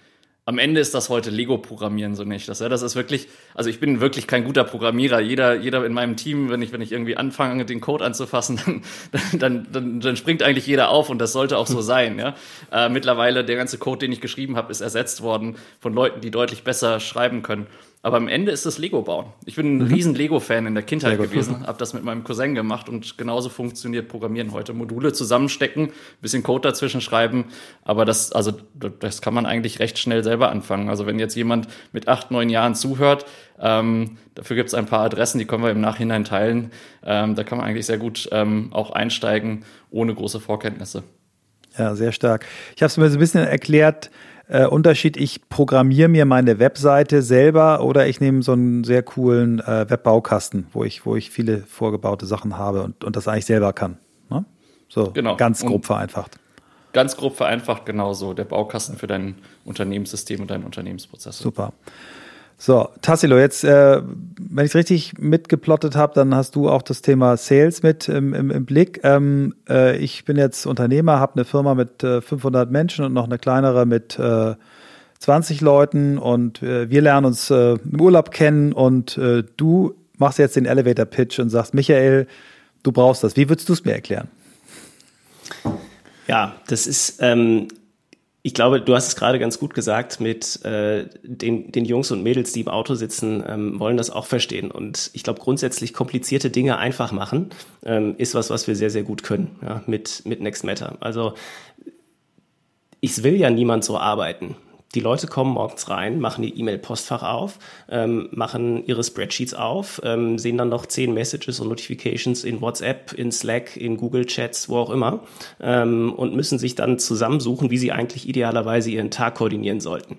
[SPEAKER 2] Am Ende ist das heute Lego-Programmieren so nicht. Das, ja, das ist wirklich, also ich bin wirklich kein guter Programmierer. Jeder, jeder in meinem Team, wenn ich, wenn ich irgendwie anfange, den Code anzufassen, *laughs* dann, dann, dann, dann springt eigentlich jeder auf und das sollte auch so *laughs* sein. Ja? Äh, mittlerweile, der ganze Code, den ich geschrieben habe, ist ersetzt worden von Leuten, die deutlich besser schreiben können. Aber am Ende ist es Lego bauen. Ich bin ein mhm. riesen Lego-Fan in der Kindheit gewesen, habe das mit meinem Cousin gemacht und genauso funktioniert Programmieren heute. Module zusammenstecken, bisschen Code dazwischen schreiben, aber das, also das kann man eigentlich recht schnell selber anfangen. Also wenn jetzt jemand mit acht, neun Jahren zuhört, ähm, dafür gibt es ein paar Adressen, die können wir im Nachhinein teilen. Ähm, da kann man eigentlich sehr gut ähm, auch einsteigen, ohne große Vorkenntnisse.
[SPEAKER 1] Ja, sehr stark. Ich habe es mir so ein bisschen erklärt, äh, Unterschied, ich programmiere mir meine Webseite selber oder ich nehme so einen sehr coolen äh, Webbaukasten, wo ich, wo ich viele vorgebaute Sachen habe und, und das eigentlich selber kann. Ne? So, genau. ganz grob und vereinfacht.
[SPEAKER 2] Ganz grob vereinfacht, genauso. Der Baukasten für dein Unternehmenssystem und deine Unternehmensprozesse.
[SPEAKER 1] Super. So, Tassilo, jetzt, äh, wenn ich es richtig mitgeplottet habe, dann hast du auch das Thema Sales mit im, im, im Blick. Ähm, äh, ich bin jetzt Unternehmer, habe eine Firma mit äh, 500 Menschen und noch eine kleinere mit äh, 20 Leuten und äh, wir lernen uns äh, im Urlaub kennen und äh, du machst jetzt den Elevator Pitch und sagst, Michael, du brauchst das. Wie würdest du es mir erklären?
[SPEAKER 3] Ja, das ist ähm, ich glaube, du hast es gerade ganz gut gesagt mit äh, den, den Jungs und Mädels, die im Auto sitzen, ähm, wollen das auch verstehen. Und ich glaube, grundsätzlich komplizierte Dinge einfach machen, ähm, ist was, was wir sehr, sehr gut können ja, mit, mit Next Matter. Also ich will ja niemand so arbeiten. Die Leute kommen morgens rein, machen ihr E-Mail-Postfach auf, ähm, machen ihre Spreadsheets auf, ähm, sehen dann noch zehn Messages und Notifications in WhatsApp, in Slack, in Google Chats, wo auch immer ähm, und müssen sich dann zusammensuchen, wie sie eigentlich idealerweise ihren Tag koordinieren sollten.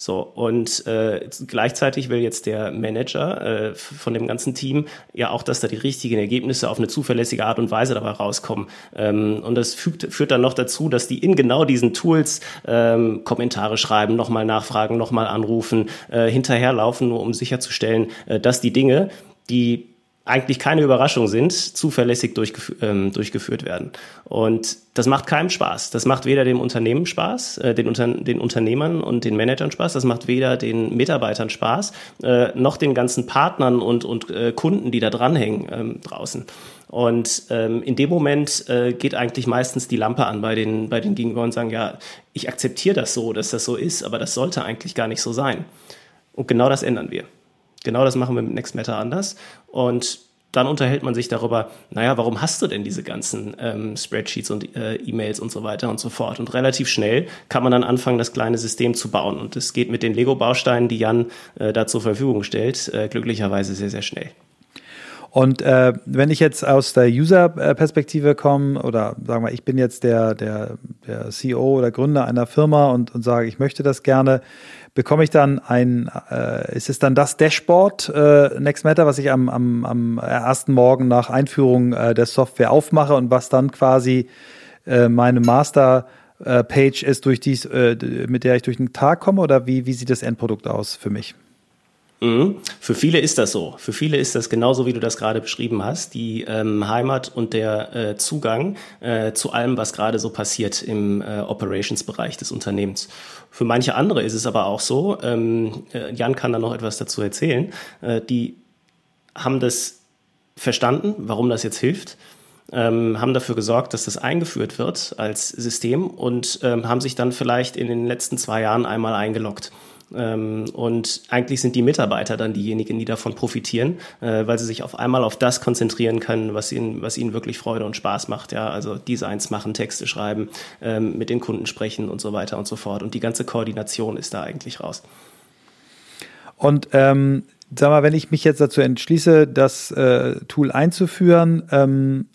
[SPEAKER 3] So, und äh, gleichzeitig will jetzt der Manager äh, von dem ganzen Team ja auch, dass da die richtigen Ergebnisse auf eine zuverlässige Art und Weise dabei rauskommen. Ähm, und das fügt, führt dann noch dazu, dass die in genau diesen Tools ähm, Kommentare schreiben, nochmal nachfragen, nochmal anrufen, äh, hinterherlaufen, nur um sicherzustellen, äh, dass die Dinge, die eigentlich keine Überraschung sind, zuverlässig durchgef ähm, durchgeführt werden. Und das macht keinem Spaß. Das macht weder dem Unternehmen Spaß, äh, den, Unter den Unternehmern und den Managern Spaß, das macht weder den Mitarbeitern Spaß, äh, noch den ganzen Partnern und, und äh, Kunden, die da dranhängen ähm, draußen. Und ähm, in dem Moment äh, geht eigentlich meistens die Lampe an bei den, bei den Gegenüber und sagen, ja, ich akzeptiere das so, dass das so ist, aber das sollte eigentlich gar nicht so sein. Und genau das ändern wir. Genau das machen wir mit Next Matter anders. Und dann unterhält man sich darüber, naja, warum hast du denn diese ganzen ähm, Spreadsheets und äh, E-Mails und so weiter und so fort. Und relativ schnell kann man dann anfangen, das kleine System zu bauen. Und es geht mit den Lego-Bausteinen, die Jan äh, da zur Verfügung stellt, äh, glücklicherweise sehr, sehr schnell.
[SPEAKER 1] Und äh, wenn ich jetzt aus der User-Perspektive komme, oder sagen wir, ich bin jetzt der, der, der CEO oder Gründer einer Firma und, und sage, ich möchte das gerne, bekomme ich dann ein, äh, ist es dann das Dashboard äh, NextMatter, was ich am, am, am ersten Morgen nach Einführung äh, der Software aufmache und was dann quasi äh, meine Master-Page ist, durch dies, äh, mit der ich durch den Tag komme? Oder wie, wie sieht das Endprodukt aus für mich?
[SPEAKER 3] Mhm. Für viele ist das so. Für viele ist das genauso, wie du das gerade beschrieben hast. Die ähm, Heimat und der äh, Zugang äh, zu allem, was gerade so passiert im äh, Operations-Bereich des Unternehmens. Für manche andere ist es aber auch so, ähm, äh, Jan kann da noch etwas dazu erzählen, äh, die haben das verstanden, warum das jetzt hilft ähm, haben dafür gesorgt, dass das eingeführt wird als System und ähm, haben sich dann vielleicht in den letzten zwei Jahren einmal eingeloggt. Ähm, und eigentlich sind die Mitarbeiter dann diejenigen, die davon profitieren, äh, weil sie sich auf einmal auf das konzentrieren können, was ihnen, was ihnen wirklich Freude und Spaß macht. Ja, also Designs machen, Texte schreiben, ähm, mit den Kunden sprechen und so weiter und so fort. Und die ganze Koordination ist da eigentlich raus.
[SPEAKER 1] Und ähm, sag mal, wenn ich mich jetzt dazu entschließe, das äh, Tool einzuführen, ähm,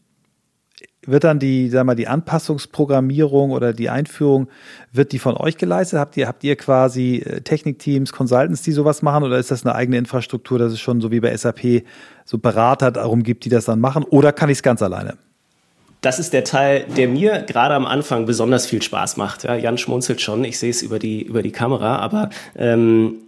[SPEAKER 1] wird dann die, sag mal, die Anpassungsprogrammierung oder die Einführung, wird die von euch geleistet? Habt ihr, habt ihr quasi äh, Technikteams, Consultants, die sowas machen oder ist das eine eigene Infrastruktur, dass es schon so wie bei SAP so Berater darum gibt, die das dann machen oder kann ich es ganz alleine?
[SPEAKER 3] Das ist der Teil, der mir gerade am Anfang besonders viel Spaß macht. Ja, Jan schmunzelt schon, ich sehe es über die, über die Kamera, aber ähm,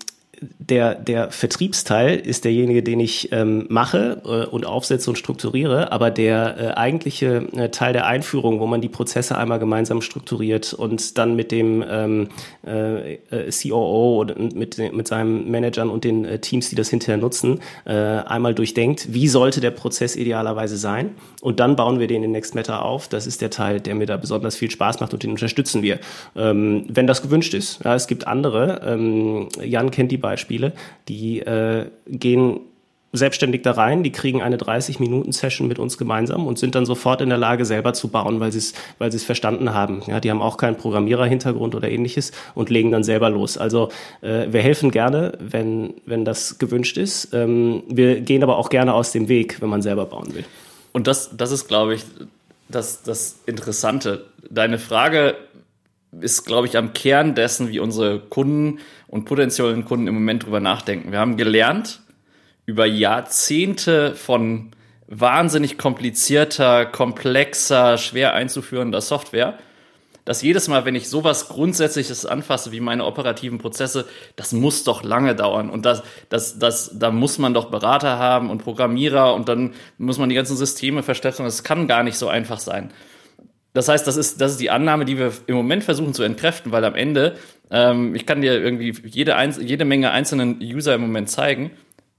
[SPEAKER 3] der, der Vertriebsteil ist derjenige, den ich ähm, mache äh, und aufsetze und strukturiere, aber der äh, eigentliche äh, Teil der Einführung, wo man die Prozesse einmal gemeinsam strukturiert und dann mit dem ähm, äh, COO und mit, mit seinen Managern und den äh, Teams, die das hinterher nutzen, äh, einmal durchdenkt, wie sollte der Prozess idealerweise sein und dann bauen wir den in NextMatter auf. Das ist der Teil, der mir da besonders viel Spaß macht und den unterstützen wir, ähm, wenn das gewünscht ist. Ja, es gibt andere, ähm, Jan kennt die Beispiele, die äh, gehen selbstständig da rein, die kriegen eine 30-Minuten-Session mit uns gemeinsam und sind dann sofort in der Lage, selber zu bauen, weil sie es weil verstanden haben. Ja, die haben auch keinen Programmierer-Hintergrund oder ähnliches und legen dann selber los. Also äh, wir helfen gerne, wenn, wenn das gewünscht ist. Ähm, wir gehen aber auch gerne aus dem Weg, wenn man selber bauen will.
[SPEAKER 2] Und das, das ist, glaube ich, das, das Interessante. Deine Frage ist, glaube ich, am Kern dessen, wie unsere Kunden und potenziellen Kunden im Moment drüber nachdenken. Wir haben gelernt, über Jahrzehnte von wahnsinnig komplizierter, komplexer, schwer einzuführender Software, dass jedes Mal, wenn ich sowas Grundsätzliches anfasse wie meine operativen Prozesse, das muss doch lange dauern. Und das, das, das, da muss man doch Berater haben und Programmierer und dann muss man die ganzen Systeme verstärken. Das kann gar nicht so einfach sein. Das heißt, das ist, das ist die Annahme, die wir im Moment versuchen zu entkräften, weil am Ende, ähm, ich kann dir irgendwie jede, jede Menge einzelnen User im Moment zeigen,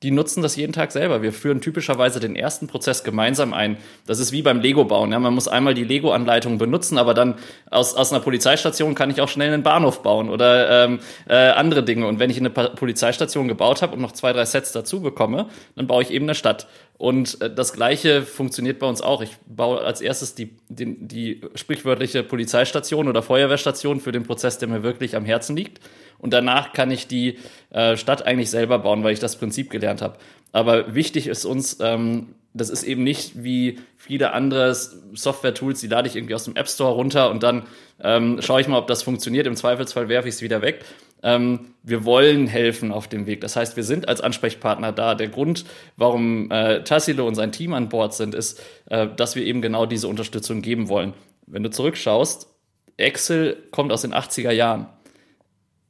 [SPEAKER 2] die nutzen das jeden Tag selber. Wir führen typischerweise den ersten Prozess gemeinsam ein. Das ist wie beim Lego-Bauen. Ja, man muss einmal die Lego-Anleitung benutzen, aber dann aus, aus einer Polizeistation kann ich auch schnell einen Bahnhof bauen oder ähm, äh, andere Dinge. Und wenn ich eine Polizeistation gebaut habe und noch zwei, drei Sets dazu bekomme, dann baue ich eben eine Stadt. Und äh, das Gleiche funktioniert bei uns auch. Ich baue als erstes die, die, die sprichwörtliche Polizeistation oder Feuerwehrstation für den Prozess, der mir wirklich am Herzen liegt und danach kann ich die äh, Stadt eigentlich selber bauen, weil ich das Prinzip gelernt habe. Aber wichtig ist uns, ähm, das ist eben nicht wie viele andere Software-Tools, die lade ich irgendwie aus dem App Store runter und dann ähm, schaue ich mal, ob das funktioniert. Im Zweifelsfall werfe ich es wieder weg. Ähm, wir wollen helfen auf dem Weg. Das heißt, wir sind als Ansprechpartner da. Der Grund, warum äh, Tassilo und sein Team an Bord sind, ist, äh, dass wir eben genau diese Unterstützung geben wollen. Wenn du zurückschaust, Excel kommt aus den 80er Jahren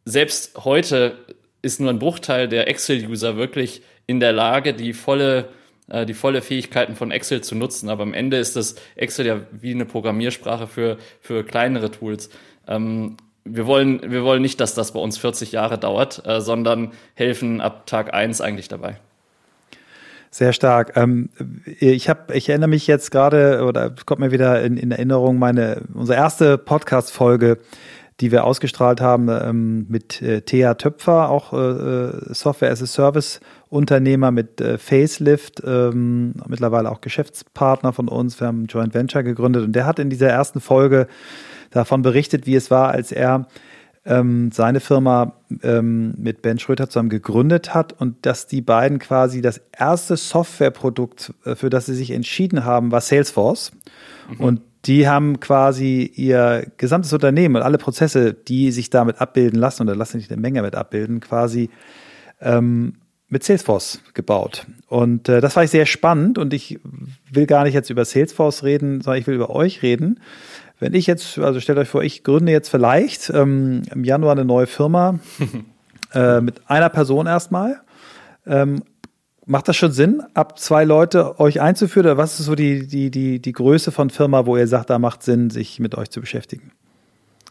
[SPEAKER 2] selbst heute ist nur ein Bruchteil der Excel-User wirklich in der Lage, die volle, äh, die volle Fähigkeiten von Excel zu nutzen. Aber am Ende ist das Excel ja wie eine Programmiersprache für, für kleinere Tools. Ähm, wir wollen, wir wollen nicht, dass das bei uns 40 Jahre dauert, äh, sondern helfen ab Tag eins eigentlich dabei.
[SPEAKER 1] Sehr stark. Ähm, ich habe, ich erinnere mich jetzt gerade oder kommt mir wieder in, in Erinnerung meine unsere erste Podcast-Folge die wir ausgestrahlt haben ähm, mit äh, Thea Töpfer, auch äh, äh, Software as a Service Unternehmer mit äh, Facelift, ähm, mittlerweile auch Geschäftspartner von uns. Wir haben ein Joint Venture gegründet und der hat in dieser ersten Folge davon berichtet, wie es war, als er ähm, seine Firma ähm, mit Ben Schröter zusammen gegründet hat und dass die beiden quasi das erste Softwareprodukt, äh, für das sie sich entschieden haben, war Salesforce. Mhm. Und die haben quasi ihr gesamtes Unternehmen und alle Prozesse, die sich damit abbilden lassen, oder lassen sich eine Menge mit abbilden, quasi ähm, mit Salesforce gebaut. Und äh, das fand ich sehr spannend und ich will gar nicht jetzt über Salesforce reden, sondern ich will über euch reden. Wenn ich jetzt, also stellt euch vor, ich gründe jetzt vielleicht ähm, im Januar eine neue Firma *laughs* äh, mit einer Person erstmal Ähm, macht das schon Sinn, ab zwei Leute euch einzuführen? Oder was ist so die, die, die, die Größe von Firma, wo ihr sagt, da macht Sinn, sich mit euch zu beschäftigen?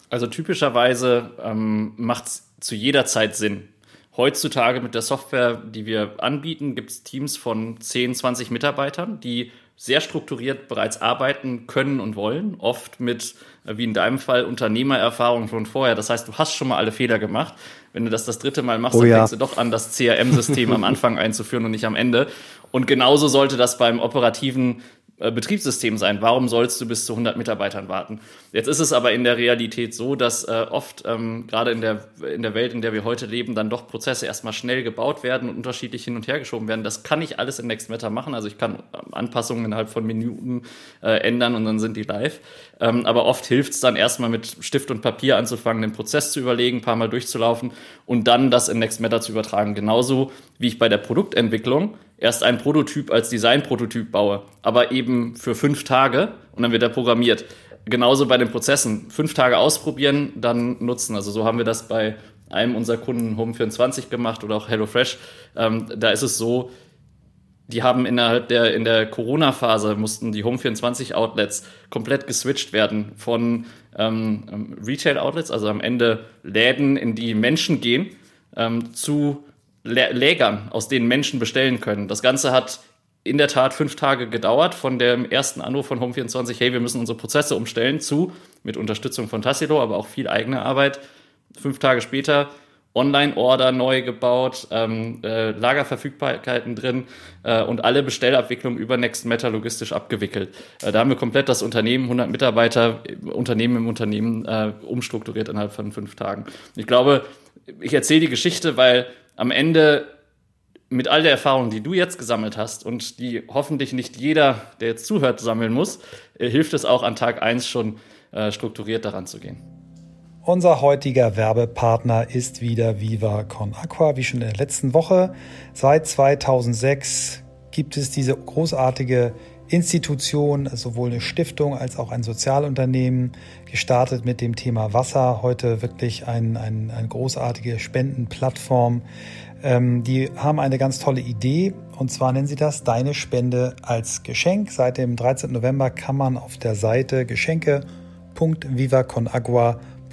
[SPEAKER 2] Also typischerweise ähm, macht es zu jeder Zeit Sinn. Heutzutage mit der Software, die wir anbieten, gibt es Teams von 10, 20 Mitarbeitern, die sehr strukturiert bereits arbeiten können und wollen, oft mit, äh, wie in deinem Fall, Unternehmererfahrung von vorher. Das heißt, du hast schon mal alle Fehler gemacht. Wenn du das das dritte Mal machst, oh, dann ja. fängst du doch an, das CRM-System am Anfang *laughs* einzuführen und nicht am Ende. Und genauso sollte das beim operativen äh, Betriebssystem sein. Warum sollst du bis zu 100 Mitarbeitern warten? Jetzt ist es aber in der Realität so, dass äh, oft ähm, gerade in der, in der Welt, in der wir heute leben, dann doch Prozesse erstmal schnell gebaut werden und unterschiedlich hin und her geschoben werden. Das kann ich alles in NextMatter machen. Also ich kann ähm, Anpassungen innerhalb von Minuten äh, ändern und dann sind die live. Ähm, aber oft hilft es dann erstmal mit Stift und Papier anzufangen, den Prozess zu überlegen, ein paar Mal durchzulaufen und dann das in NextMatter zu übertragen. Genauso wie ich bei der Produktentwicklung erst einen Prototyp als Designprototyp baue, aber eben für fünf Tage und dann wird er programmiert. Genauso bei den Prozessen. Fünf Tage ausprobieren, dann nutzen. Also so haben wir das bei einem unserer Kunden Home24 gemacht oder auch HelloFresh. Ähm, da ist es so, die haben innerhalb der, in der Corona-Phase mussten die Home24-Outlets komplett geswitcht werden von ähm, Retail-Outlets, also am Ende Läden, in die Menschen gehen, ähm, zu Lägern, aus denen Menschen bestellen können. Das Ganze hat in der Tat fünf Tage gedauert, von dem ersten Anruf von Home24, hey, wir müssen unsere Prozesse umstellen, zu, mit Unterstützung von Tassilo, aber auch viel eigene Arbeit. Fünf Tage später Online-Order neu gebaut, ähm, äh, Lagerverfügbarkeiten drin äh, und alle Bestellabwicklungen über NextMatter logistisch abgewickelt. Äh, da haben wir komplett das Unternehmen, 100 Mitarbeiter, Unternehmen im Unternehmen äh, umstrukturiert innerhalb von fünf Tagen. Ich glaube, ich erzähle die Geschichte, weil am Ende mit all der Erfahrung, die du jetzt gesammelt hast und die hoffentlich nicht jeder, der jetzt zuhört, sammeln muss, äh, hilft es auch an Tag 1 schon äh, strukturiert daran zu gehen.
[SPEAKER 1] Unser heutiger Werbepartner ist wieder Viva Con Aqua, wie schon in der letzten Woche. Seit 2006 gibt es diese großartige Institution, sowohl eine Stiftung als auch ein Sozialunternehmen, gestartet mit dem Thema Wasser. Heute wirklich ein, ein, eine großartige Spendenplattform. Ähm, die haben eine ganz tolle Idee und zwar nennen sie das Deine Spende als Geschenk. Seit dem 13. November kann man auf der Seite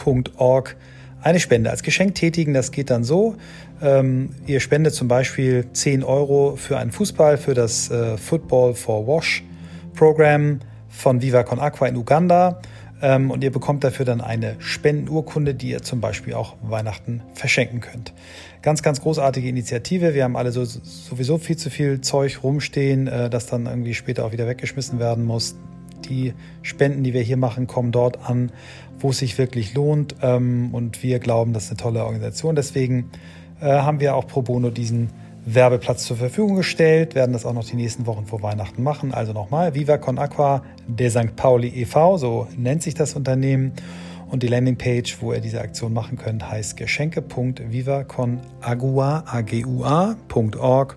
[SPEAKER 1] geschenke.vivaconagua.org eine Spende als Geschenk tätigen. Das geht dann so. Ähm, ihr spendet zum Beispiel 10 Euro für einen Fußball, für das äh, Football for Wash Programm von Viva Con Aqua in Uganda. Ähm, und ihr bekommt dafür dann eine Spendenurkunde, die ihr zum Beispiel auch Weihnachten verschenken könnt. Ganz, ganz großartige Initiative. Wir haben alle so, sowieso viel zu viel Zeug rumstehen, äh, das dann irgendwie später auch wieder weggeschmissen werden muss. Die Spenden, die wir hier machen, kommen dort an, wo es sich wirklich lohnt. Ähm, und wir glauben, das ist eine tolle Organisation. Deswegen äh, haben wir auch pro bono diesen Werbeplatz zur Verfügung gestellt, werden das auch noch die nächsten Wochen vor Weihnachten machen. Also nochmal, Viva Con Aqua der St. Pauli e.V., so nennt sich das Unternehmen. Und die Landingpage, wo ihr diese Aktion machen könnt, heißt geschenke.vivaconagua.org.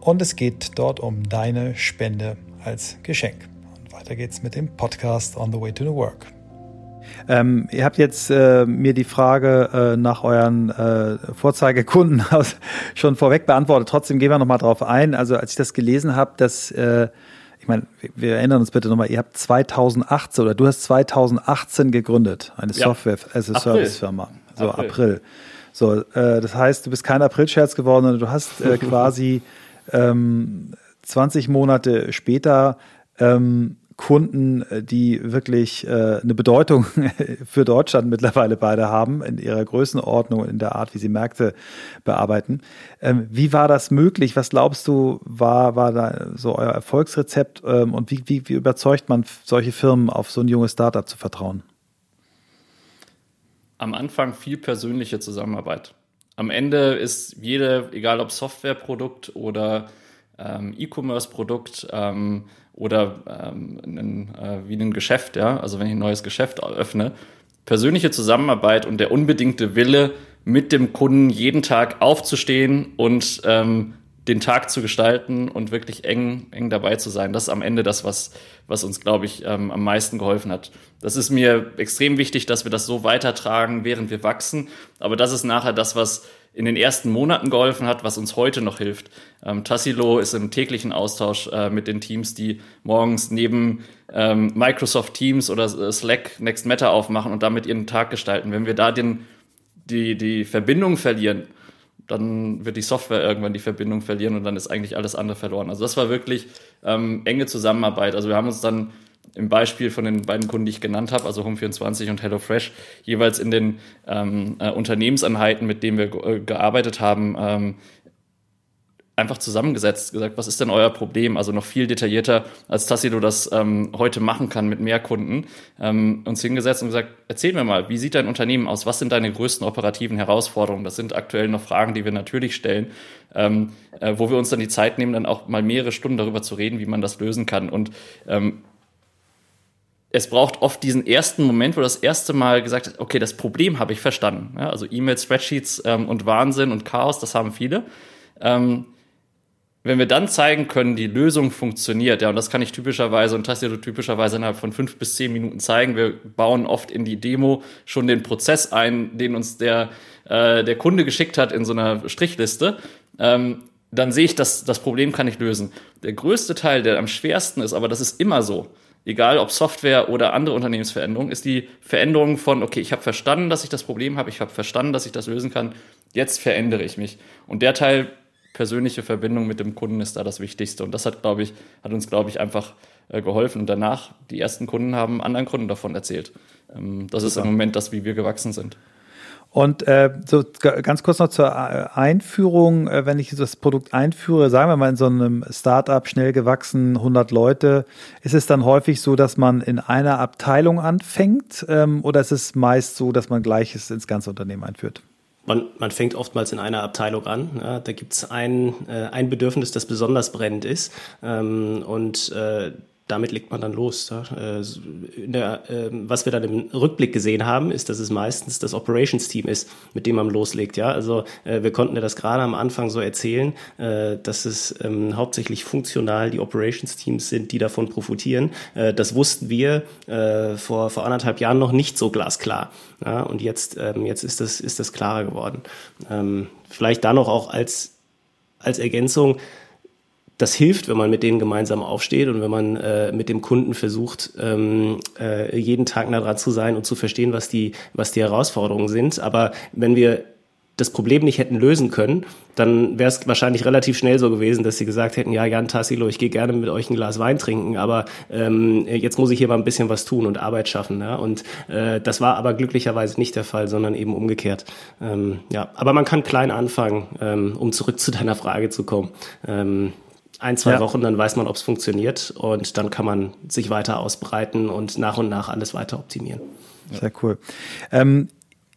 [SPEAKER 1] Und es geht dort um deine Spende als Geschenk. Und weiter geht's mit dem Podcast On the Way to the Work. Ähm, ihr habt jetzt äh, mir die Frage äh, nach euren äh, Vorzeigekunden *laughs* schon vorweg beantwortet. Trotzdem gehen wir nochmal drauf ein. Also als ich das gelesen habe, dass äh, ich meine, wir erinnern uns bitte nochmal, ihr habt 2018 oder du hast 2018 gegründet, eine ja. Software-as-a-Service-Firma. So April. April. So, äh, das heißt, du bist kein April-Scherz geworden, sondern du hast äh, *laughs* quasi ähm, 20 Monate später ähm, Kunden, äh, die wirklich äh, eine Bedeutung *laughs* für Deutschland mittlerweile beide haben, in ihrer Größenordnung und in der Art, wie sie Märkte bearbeiten. Ähm, wie war das möglich? Was glaubst du, war, war da so euer Erfolgsrezept ähm, und wie, wie, wie überzeugt man solche Firmen, auf so ein junges Startup zu vertrauen?
[SPEAKER 2] Am Anfang viel persönliche Zusammenarbeit. Am Ende ist jede, egal ob Softwareprodukt oder ähm, E-Commerce-Produkt, ähm, oder ähm, ein, äh, wie ein Geschäft, ja, also wenn ich ein neues Geschäft eröffne, persönliche Zusammenarbeit und der unbedingte Wille, mit dem Kunden jeden Tag aufzustehen und ähm, den Tag zu gestalten und wirklich eng, eng dabei zu sein. Das ist am Ende das, was, was uns, glaube ich, ähm, am meisten geholfen hat. Das ist mir extrem wichtig, dass wir das so weitertragen, während wir wachsen. Aber das ist nachher das, was in den ersten Monaten geholfen hat, was uns heute noch hilft. Ähm, Tassilo ist im täglichen Austausch äh, mit den Teams, die morgens neben ähm, Microsoft Teams oder Slack Next Matter aufmachen und damit ihren Tag gestalten. Wenn wir da den, die, die Verbindung verlieren, dann wird die Software irgendwann die Verbindung verlieren und dann ist eigentlich alles andere verloren. Also das war wirklich ähm, enge Zusammenarbeit. Also wir haben uns dann im Beispiel von den beiden Kunden, die ich genannt habe, also Home24 und HelloFresh, jeweils in den ähm, äh, Unternehmenseinheiten, mit denen wir äh, gearbeitet haben, ähm, einfach zusammengesetzt, gesagt, was ist denn euer Problem? Also noch viel detaillierter, als Tassilo das ähm, heute machen kann mit mehr Kunden, ähm, uns hingesetzt und gesagt, erzähl mir mal, wie sieht dein Unternehmen aus? Was sind deine größten operativen Herausforderungen? Das sind aktuell noch Fragen, die wir natürlich stellen, ähm, äh, wo wir uns dann die Zeit nehmen, dann auch mal mehrere Stunden darüber zu reden, wie man das lösen kann. Und ähm, es braucht oft diesen ersten Moment, wo das erste Mal gesagt hat, okay, das Problem habe ich verstanden. Ja, also E-Mail, Spreadsheets ähm, und Wahnsinn und Chaos, das haben viele. Ähm, wenn wir dann zeigen können, die Lösung funktioniert, ja, und das kann ich typischerweise und Tassilo typischerweise innerhalb von fünf bis zehn Minuten zeigen. Wir bauen oft in die Demo schon den Prozess ein, den uns der, äh, der Kunde geschickt hat in so einer Strichliste. Ähm, dann sehe ich, dass das Problem kann ich lösen. Der größte Teil, der am schwersten ist, aber das ist immer so, egal ob Software oder andere Unternehmensveränderungen, ist die Veränderung von, okay, ich habe verstanden, dass ich das Problem habe, ich habe verstanden, dass ich das lösen kann, jetzt verändere ich mich. Und der Teil persönliche Verbindung mit dem Kunden ist da das Wichtigste. Und das hat, glaube ich, hat uns, glaube ich, einfach äh, geholfen. Und danach, die ersten Kunden haben anderen Kunden davon erzählt. Ähm, das Super. ist im Moment das, wie wir gewachsen sind.
[SPEAKER 1] Und äh, so ganz kurz noch zur äh, Einführung, äh, wenn ich das Produkt einführe, sagen wir mal in so einem Startup schnell gewachsen, 100 Leute, ist es dann häufig so, dass man in einer Abteilung anfängt ähm, oder ist es meist so, dass man gleiches ins ganze Unternehmen einführt?
[SPEAKER 3] Man, man fängt oftmals in einer Abteilung an. Ja, da gibt es ein, äh, ein Bedürfnis, das besonders brennend ist. Ähm, und äh, damit legt man dann los. Äh, der, ähm, was wir dann im Rückblick gesehen haben, ist, dass es meistens das Operations-Team ist, mit dem man loslegt. Ja, also äh, wir konnten ja das gerade am Anfang so erzählen, äh, dass es ähm, hauptsächlich funktional die Operations-Teams sind, die davon profitieren. das wussten wir vor, vor anderthalb Jahren noch nicht so glasklar. Ja, und jetzt, ähm, jetzt ist das, ist das klarer geworden. vielleicht da noch auch als, als Ergänzung, das hilft, wenn man mit denen gemeinsam aufsteht und wenn man äh, mit dem Kunden versucht, ähm, äh, jeden Tag nah dran zu sein und zu verstehen, was die, was die Herausforderungen sind. Aber wenn wir das Problem nicht hätten lösen können, dann wäre es wahrscheinlich relativ schnell so gewesen, dass sie gesagt hätten, ja, Jan Tassilo, ich gehe gerne mit euch ein Glas Wein trinken, aber ähm, jetzt muss ich hier mal ein bisschen was tun und Arbeit schaffen. Ja? Und äh, das war aber glücklicherweise nicht der Fall, sondern eben umgekehrt. Ähm, ja, aber man kann klein anfangen, ähm, um zurück zu deiner Frage zu kommen. Ähm, ein, zwei ja. Wochen, dann weiß man, ob es funktioniert und dann kann man sich weiter ausbreiten und nach und nach alles weiter optimieren.
[SPEAKER 1] Sehr cool. Ähm,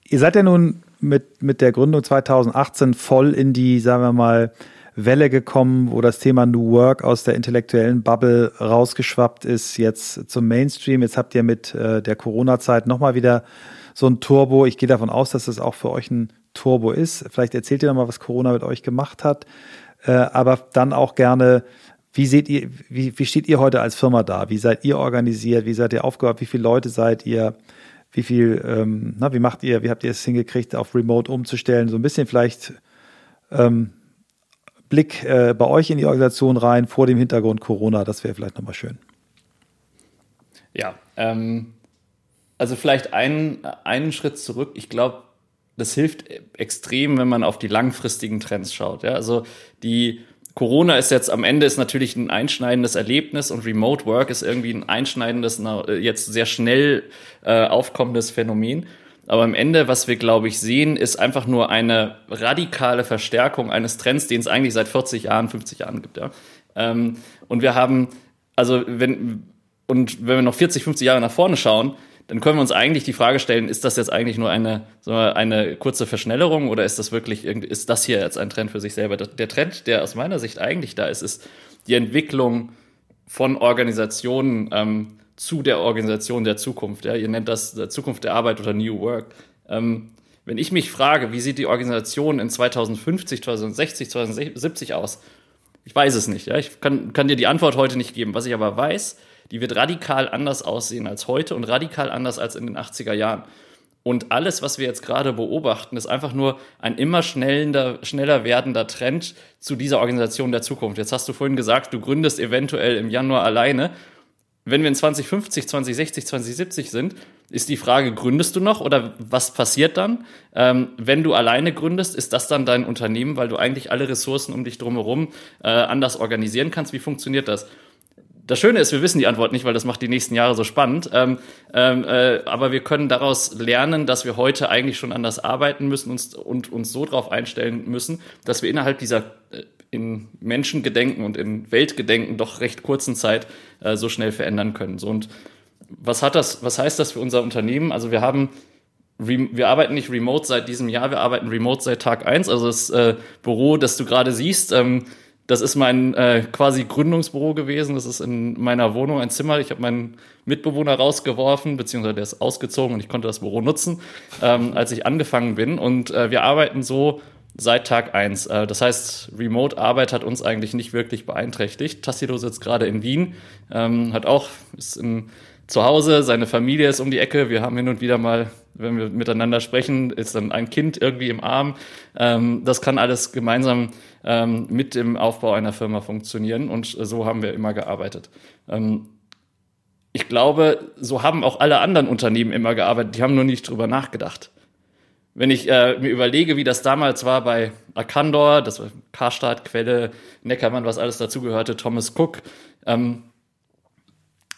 [SPEAKER 1] ihr seid ja nun mit, mit der Gründung 2018 voll in die, sagen wir mal, Welle gekommen, wo das Thema New Work aus der intellektuellen Bubble rausgeschwappt ist, jetzt zum Mainstream. Jetzt habt ihr mit äh, der Corona-Zeit nochmal wieder so ein Turbo. Ich gehe davon aus, dass das auch für euch ein Turbo ist. Vielleicht erzählt ihr nochmal, was Corona mit euch gemacht hat. Äh, aber dann auch gerne, wie seht ihr, wie, wie steht ihr heute als Firma da? Wie seid ihr organisiert? Wie seid ihr aufgebaut? Wie viele Leute seid ihr? Wie viel, ähm, na, wie macht ihr, wie habt ihr es hingekriegt, auf Remote umzustellen? So ein bisschen vielleicht ähm, Blick äh, bei euch in die Organisation rein vor dem Hintergrund Corona, das wäre vielleicht nochmal schön.
[SPEAKER 2] Ja, ähm, also vielleicht einen, einen Schritt zurück. Ich glaube, das hilft extrem, wenn man auf die langfristigen Trends schaut. Ja, also die Corona ist jetzt am Ende ist natürlich ein einschneidendes Erlebnis und Remote Work ist irgendwie ein einschneidendes, jetzt sehr schnell äh, aufkommendes Phänomen. Aber am Ende, was wir, glaube ich, sehen, ist einfach nur eine radikale Verstärkung eines Trends, den es eigentlich seit 40 Jahren, 50 Jahren gibt. Ja. Ähm, und wir haben, also wenn, und wenn wir noch 40, 50 Jahre nach vorne schauen, dann können wir uns eigentlich die Frage stellen, ist das jetzt eigentlich nur eine, so eine kurze Verschnellerung oder ist das wirklich, ist das hier jetzt ein Trend für sich selber? Der Trend, der aus meiner Sicht eigentlich da ist, ist die Entwicklung von Organisationen ähm, zu der Organisation der Zukunft. Ja? Ihr nennt das der Zukunft der Arbeit oder New Work. Ähm, wenn ich mich frage, wie sieht die Organisation in 2050, 2060, 2070 aus? Ich weiß es nicht. Ja? Ich kann, kann dir die Antwort heute nicht geben. Was ich aber weiß, die wird radikal anders aussehen als heute und radikal anders als in den 80er Jahren. Und alles, was wir jetzt gerade beobachten, ist einfach nur ein immer schneller, schneller werdender Trend zu dieser Organisation der Zukunft. Jetzt hast du vorhin gesagt, du gründest eventuell im Januar alleine. Wenn wir in 2050, 2060, 2070 sind, ist die Frage, gründest du noch oder was passiert dann? Ähm, wenn du alleine gründest, ist das dann dein Unternehmen, weil du eigentlich alle Ressourcen um dich drumherum äh, anders organisieren kannst? Wie funktioniert das? Das Schöne ist, wir wissen die Antwort nicht, weil das macht die nächsten Jahre so spannend. Ähm, ähm, äh, aber wir können daraus lernen, dass wir heute eigentlich schon anders arbeiten müssen und, und uns so darauf einstellen müssen, dass wir innerhalb dieser äh, in Menschengedenken und in Weltgedenken doch recht kurzen Zeit äh, so schnell verändern können. So und was hat das? Was heißt das für unser Unternehmen? Also wir haben wir arbeiten nicht remote seit diesem Jahr, wir arbeiten remote seit Tag eins. Also das äh, Büro, das du gerade siehst, ähm, das ist mein äh, quasi Gründungsbüro gewesen. Das ist in meiner Wohnung ein Zimmer. Ich habe meinen Mitbewohner rausgeworfen, beziehungsweise der ist ausgezogen und ich konnte das Büro nutzen, ähm, als ich angefangen bin. Und äh, wir arbeiten so seit Tag eins. Äh, das heißt, Remote-Arbeit hat uns eigentlich nicht wirklich beeinträchtigt. Tassilo sitzt gerade in Wien, ähm, hat auch, ist in, zu Hause, seine Familie ist um die Ecke. Wir haben hin und wieder mal wenn wir miteinander sprechen, ist dann ein Kind irgendwie im Arm. Ähm, das kann alles gemeinsam ähm, mit dem Aufbau einer Firma funktionieren und so haben wir immer gearbeitet. Ähm, ich glaube, so haben auch alle anderen Unternehmen immer gearbeitet, die haben nur nicht drüber nachgedacht. Wenn ich äh, mir überlege, wie das damals war bei Arcandor, das war Karstadt, Quelle, Neckermann, was alles dazugehörte, Thomas Cook, ähm,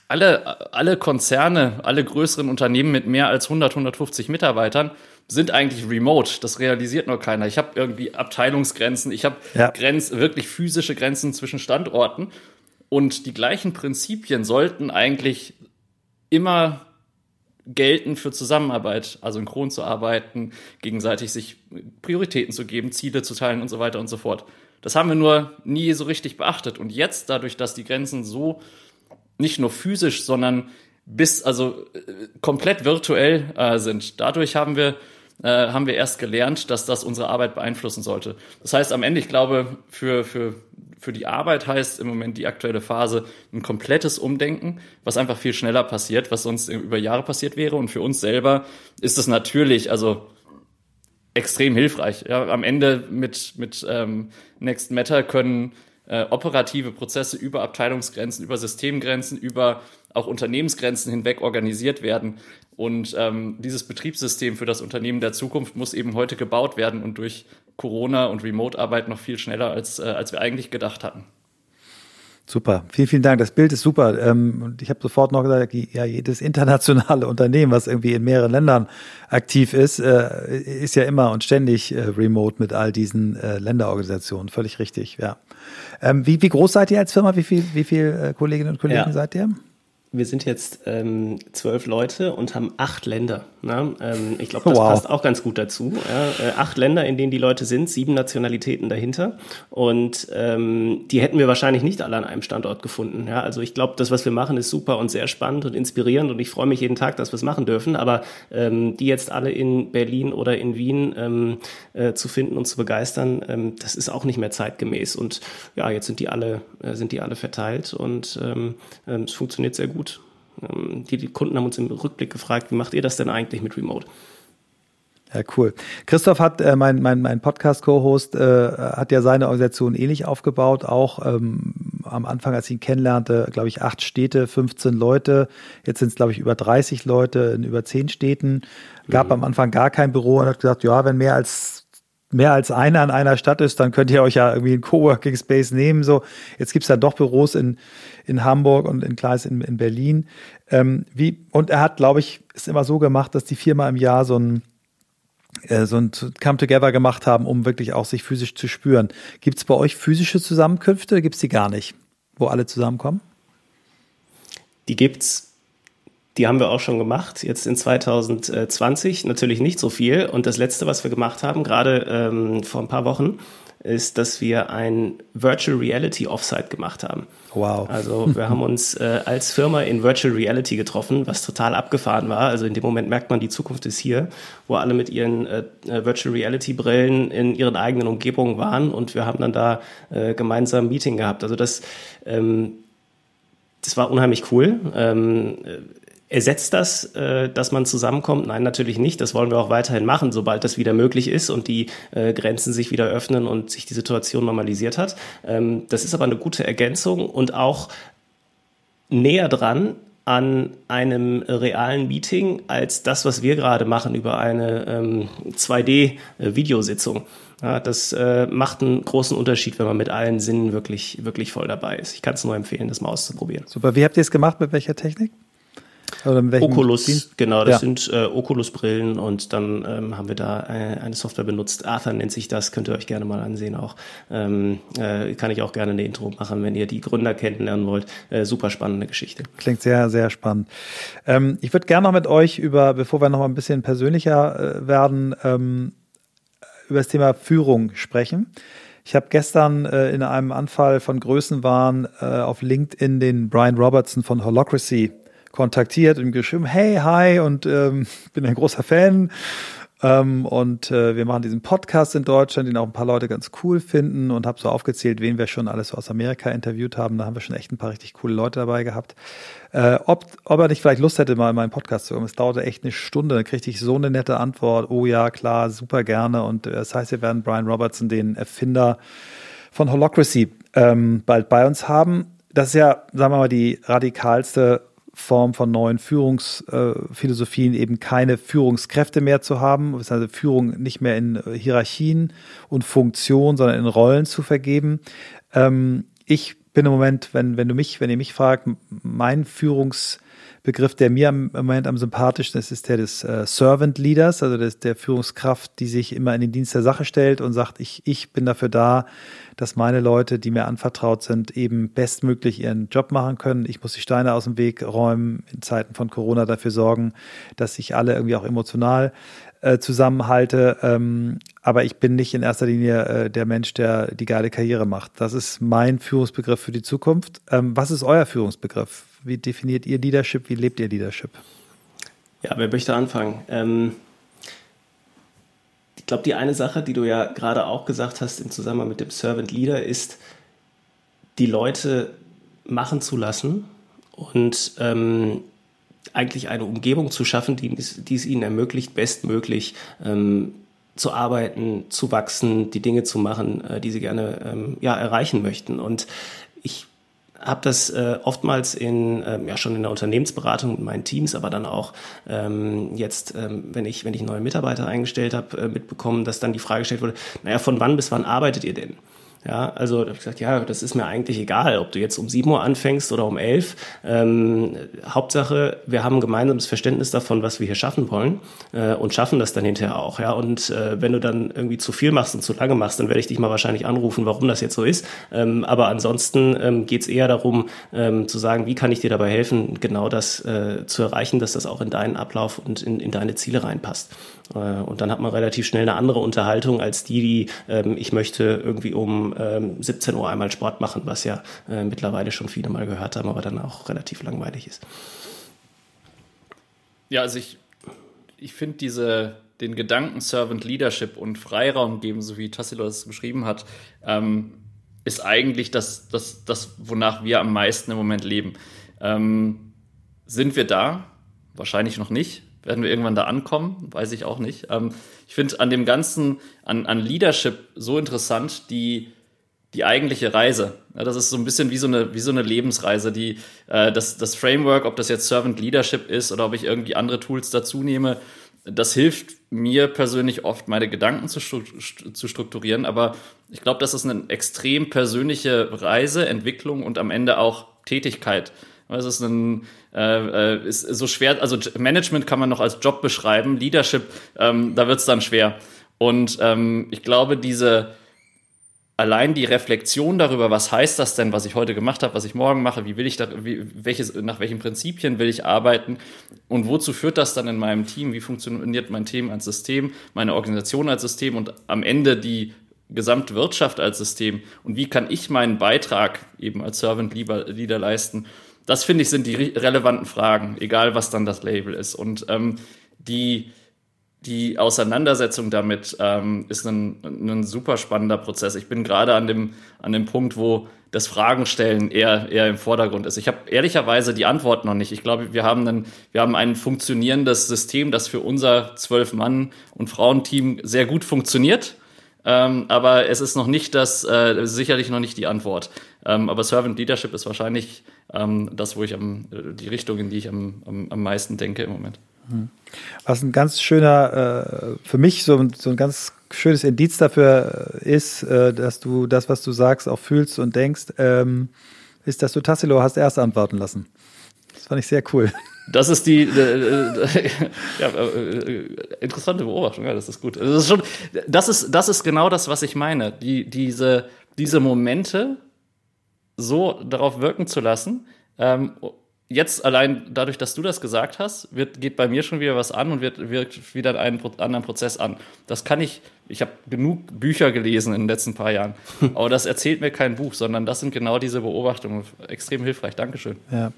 [SPEAKER 2] alle, alle Konzerne, alle größeren Unternehmen mit mehr als 100, 150 Mitarbeitern sind eigentlich remote. Das realisiert nur keiner. Ich habe irgendwie Abteilungsgrenzen, ich habe ja. Grenz, wirklich physische Grenzen zwischen Standorten. Und die gleichen Prinzipien sollten eigentlich immer gelten für Zusammenarbeit, also synchron zu arbeiten, gegenseitig sich Prioritäten zu geben, Ziele zu teilen und so weiter und so fort. Das haben wir nur nie so richtig beachtet. Und jetzt, dadurch, dass die Grenzen so nicht nur physisch, sondern bis, also äh, komplett virtuell äh, sind. Dadurch haben wir, äh, haben wir erst gelernt, dass das unsere Arbeit beeinflussen sollte. Das heißt, am Ende, ich glaube, für, für, für die Arbeit heißt im Moment die aktuelle Phase ein komplettes Umdenken, was einfach viel schneller passiert, was sonst über Jahre passiert wäre. Und für uns selber ist es natürlich, also extrem hilfreich. Ja, am Ende mit, mit ähm, Next Matter können äh, operative Prozesse über Abteilungsgrenzen, über Systemgrenzen, über auch Unternehmensgrenzen hinweg organisiert werden. Und ähm, dieses Betriebssystem für das Unternehmen der Zukunft muss eben heute gebaut werden und durch Corona und Remote-Arbeit noch viel schneller, als, äh, als wir eigentlich gedacht hatten.
[SPEAKER 1] Super, vielen, vielen Dank. Das Bild ist super. Ähm, und ich habe sofort noch gesagt, ja, jedes internationale *laughs* Unternehmen, was irgendwie in mehreren Ländern aktiv ist, äh, ist ja immer und ständig äh, remote mit all diesen äh, Länderorganisationen. Völlig richtig, ja. Ähm, wie, wie groß seid ihr als Firma? Wie viel, wie viel Kolleginnen und Kollegen ja. seid ihr?
[SPEAKER 3] Wir sind jetzt ähm, zwölf Leute und haben acht Länder. Ne? Ähm, ich glaube, das wow. passt auch ganz gut dazu. Ja? Äh, acht Länder, in denen die Leute sind, sieben Nationalitäten dahinter. Und ähm, die hätten wir wahrscheinlich nicht alle an einem Standort gefunden. Ja? Also ich glaube, das, was wir machen, ist super und sehr spannend und inspirierend. Und ich freue mich jeden Tag, dass wir es machen dürfen. Aber ähm, die jetzt alle in Berlin oder in Wien ähm, äh, zu finden und zu begeistern, ähm, das ist auch nicht mehr zeitgemäß. Und ja, jetzt sind die alle, äh, sind die alle verteilt und es funktioniert sehr gut die, die Kunden haben uns im Rückblick gefragt, wie macht ihr das denn eigentlich mit Remote?
[SPEAKER 1] Ja, cool. Christoph hat, äh, mein, mein, mein Podcast-Co-Host, äh, hat ja seine Organisation ähnlich aufgebaut. Auch ähm, am Anfang, als ich ihn kennenlernte, glaube ich, acht Städte, 15 Leute. Jetzt sind es, glaube ich, über 30 Leute in über zehn Städten. Gab mhm. am Anfang gar kein Büro und hat gesagt, ja, wenn mehr als mehr als einer in einer Stadt ist, dann könnt ihr euch ja irgendwie einen Coworking Space nehmen. So, jetzt gibt's dann doch Büros in, in Hamburg und in Kleis in, in Berlin. Ähm, wie, und er hat, glaube ich, es immer so gemacht, dass die viermal im Jahr so ein äh, so ein Come-Together gemacht haben, um wirklich auch sich physisch zu spüren. Gibt's bei euch physische Zusammenkünfte? Gibt's die gar nicht, wo alle zusammenkommen?
[SPEAKER 3] Die gibt's die haben wir auch schon gemacht, jetzt in 2020 natürlich nicht so viel. Und das Letzte, was wir gemacht haben, gerade ähm, vor ein paar Wochen, ist, dass wir ein Virtual Reality Offsite gemacht haben.
[SPEAKER 1] Wow.
[SPEAKER 3] Also *laughs* wir haben uns äh, als Firma in Virtual Reality getroffen, was total abgefahren war. Also in dem Moment merkt man, die Zukunft ist hier, wo alle mit ihren äh, äh Virtual Reality Brillen in ihren eigenen Umgebungen waren und wir haben dann da äh, gemeinsam ein Meeting gehabt. Also das, ähm, das war unheimlich cool. Ähm, Ersetzt das, äh, dass man zusammenkommt? Nein, natürlich nicht. Das wollen wir auch weiterhin machen, sobald das wieder möglich ist und die äh, Grenzen sich wieder öffnen und sich die Situation normalisiert hat. Ähm, das ist aber eine gute Ergänzung und auch näher dran an einem realen Meeting als das, was wir gerade machen über eine ähm, 2D-Videositzung. Ja, das äh, macht einen großen Unterschied, wenn man mit allen Sinnen wirklich, wirklich voll dabei ist. Ich kann es nur empfehlen, das mal auszuprobieren.
[SPEAKER 1] Super. Wie habt ihr es gemacht? Mit welcher Technik?
[SPEAKER 3] Oculus, Dienst? genau, das ja. sind äh, Oculus-Brillen und dann ähm, haben wir da eine, äh, eine, Software benutzt. Arthur nennt sich das, könnt ihr euch gerne mal ansehen auch. Ähm, äh, kann ich auch gerne eine Intro machen, wenn ihr die Gründer kennenlernen wollt. Äh, super spannende Geschichte.
[SPEAKER 1] Klingt sehr, sehr spannend. Ähm, ich würde gerne noch mit euch über, bevor wir noch mal ein bisschen persönlicher äh, werden, ähm, über das Thema Führung sprechen. Ich habe gestern äh, in einem Anfall von Größenwahn äh, auf LinkedIn den Brian Robertson von Holocracy kontaktiert und geschrieben, hey, hi, und ähm, *laughs* bin ein großer Fan. Ähm, und äh, wir machen diesen Podcast in Deutschland, den auch ein paar Leute ganz cool finden und habe so aufgezählt, wen wir schon alles so aus Amerika interviewt haben. Da haben wir schon echt ein paar richtig coole Leute dabei gehabt. Äh, ob, ob er nicht vielleicht Lust hätte, mal in meinen Podcast zu kommen. Es dauerte echt eine Stunde, dann kriegte ich so eine nette Antwort. Oh ja, klar, super gerne. Und äh, das heißt, wir werden Brian Robertson, den Erfinder von Holocracy, ähm, bald bei uns haben. Das ist ja, sagen wir mal, die radikalste Form von neuen Führungsphilosophien eben keine Führungskräfte mehr zu haben, also Führung nicht mehr in Hierarchien und Funktionen, sondern in Rollen zu vergeben. Ähm, ich bin im Moment, wenn, wenn du mich, wenn ihr mich fragt, mein Führungs Begriff, der mir im Moment am sympathischsten ist, ist der des äh, Servant Leaders, also des, der Führungskraft, die sich immer in den Dienst der Sache stellt und sagt, ich, ich bin dafür da, dass meine Leute, die mir anvertraut sind, eben bestmöglich ihren Job machen können. Ich muss die Steine aus dem Weg räumen, in Zeiten von Corona dafür sorgen, dass sich alle irgendwie auch emotional äh, zusammenhalte. Ähm, aber ich bin nicht in erster Linie äh, der Mensch, der die geile Karriere macht. Das ist mein Führungsbegriff für die Zukunft. Ähm, was ist euer Führungsbegriff? Wie definiert ihr Leadership? Wie lebt ihr Leadership?
[SPEAKER 3] Ja, wer möchte anfangen? Ähm, ich glaube, die eine Sache, die du ja gerade auch gesagt hast im Zusammenhang mit dem Servant Leader, ist, die Leute machen zu lassen und ähm, eigentlich eine Umgebung zu schaffen, die, die es ihnen ermöglicht, bestmöglich ähm, zu arbeiten, zu wachsen, die Dinge zu machen, äh, die sie gerne ähm, ja, erreichen möchten. Und ich habe das äh, oftmals in ähm, ja schon in der Unternehmensberatung mit meinen Teams, aber dann auch ähm, jetzt, ähm, wenn ich wenn ich neue Mitarbeiter eingestellt habe, äh, mitbekommen, dass dann die Frage gestellt wurde: Naja, von wann bis wann arbeitet ihr denn? Ja, also da habe ich gesagt, ja, das ist mir eigentlich egal, ob du jetzt um 7 Uhr anfängst oder um 11. Ähm, Hauptsache, wir haben ein gemeinsames Verständnis davon, was wir hier schaffen wollen äh, und schaffen das dann hinterher auch. Ja, und äh, wenn du dann irgendwie zu viel machst und zu lange machst, dann werde ich dich mal wahrscheinlich anrufen, warum das jetzt so ist. Ähm, aber ansonsten ähm, geht es eher darum, ähm, zu sagen, wie kann ich dir dabei helfen, genau das äh, zu erreichen, dass das auch in deinen Ablauf und in, in deine Ziele reinpasst. Äh, und dann hat man relativ schnell eine andere Unterhaltung als die, die ähm, ich möchte irgendwie um ähm, 17 Uhr einmal Sport machen, was ja äh, mittlerweile schon viele mal gehört haben, aber dann auch relativ langweilig ist.
[SPEAKER 2] Ja, also ich, ich finde diese den Gedanken Servant Leadership und Freiraum geben, so wie Tassilo es beschrieben hat, ähm, ist eigentlich das, das, das, wonach wir am meisten im Moment leben. Ähm, sind wir da? Wahrscheinlich noch nicht. Werden wir irgendwann da ankommen? Weiß ich auch nicht. Ähm, ich finde an dem Ganzen, an, an Leadership so interessant, die, die eigentliche Reise. Ja, das ist so ein bisschen wie so eine, wie so eine Lebensreise. Die, äh, das, das Framework, ob das jetzt Servant Leadership ist oder ob ich irgendwie andere Tools dazu nehme, das hilft mir persönlich oft, meine Gedanken zu, zu strukturieren. Aber ich glaube, das ist eine extrem persönliche Reise, Entwicklung und am Ende auch Tätigkeit. Es ist ein, äh, äh, ist so schwer, also Management kann man noch als Job beschreiben, Leadership, ähm, da wird es dann schwer. Und ähm, ich glaube, diese allein die Reflexion darüber, was heißt das denn, was ich heute gemacht habe, was ich morgen mache, wie will ich da, wie, welches, nach welchen Prinzipien will ich arbeiten und wozu führt das dann in meinem Team, wie funktioniert mein Team als System, meine Organisation als System und am Ende die gesamte Wirtschaft als System und wie kann ich meinen Beitrag eben als Servant Leader leisten das finde ich sind die relevanten Fragen, egal was dann das Label ist. Und ähm, die, die Auseinandersetzung damit ähm, ist ein, ein super spannender Prozess. Ich bin gerade an dem, an dem Punkt, wo das Fragenstellen eher, eher im Vordergrund ist. Ich habe ehrlicherweise die Antwort noch nicht. Ich glaube, wir haben, wir haben ein funktionierendes System, das für unser zwölf Mann- und Frauenteam sehr gut funktioniert. Ähm, aber es ist noch nicht das, äh, sicherlich noch nicht die Antwort. Ähm, aber Servant Leadership ist wahrscheinlich ähm, das, wo ich am, die Richtung, in die ich am, am, am meisten denke im Moment. Hm.
[SPEAKER 1] Was ein ganz schöner, äh, für mich so, so ein ganz schönes Indiz dafür ist, äh, dass du das, was du sagst, auch fühlst und denkst, ähm, ist, dass du Tassilo hast erst antworten lassen. Das fand ich sehr cool.
[SPEAKER 2] Das ist die äh, äh, *laughs* ja, äh, interessante Beobachtung, ja, das ist gut. Das ist, schon, das, ist, das ist genau das, was ich meine. Die, diese, diese Momente so darauf wirken zu lassen, ähm, jetzt allein dadurch, dass du das gesagt hast, wird, geht bei mir schon wieder was an und wird, wirkt wieder einen anderen Prozess an. Das kann ich, ich habe genug Bücher gelesen in den letzten paar Jahren, *laughs* aber das erzählt mir kein Buch, sondern das sind genau diese Beobachtungen. Extrem hilfreich. Dankeschön.
[SPEAKER 1] Ja.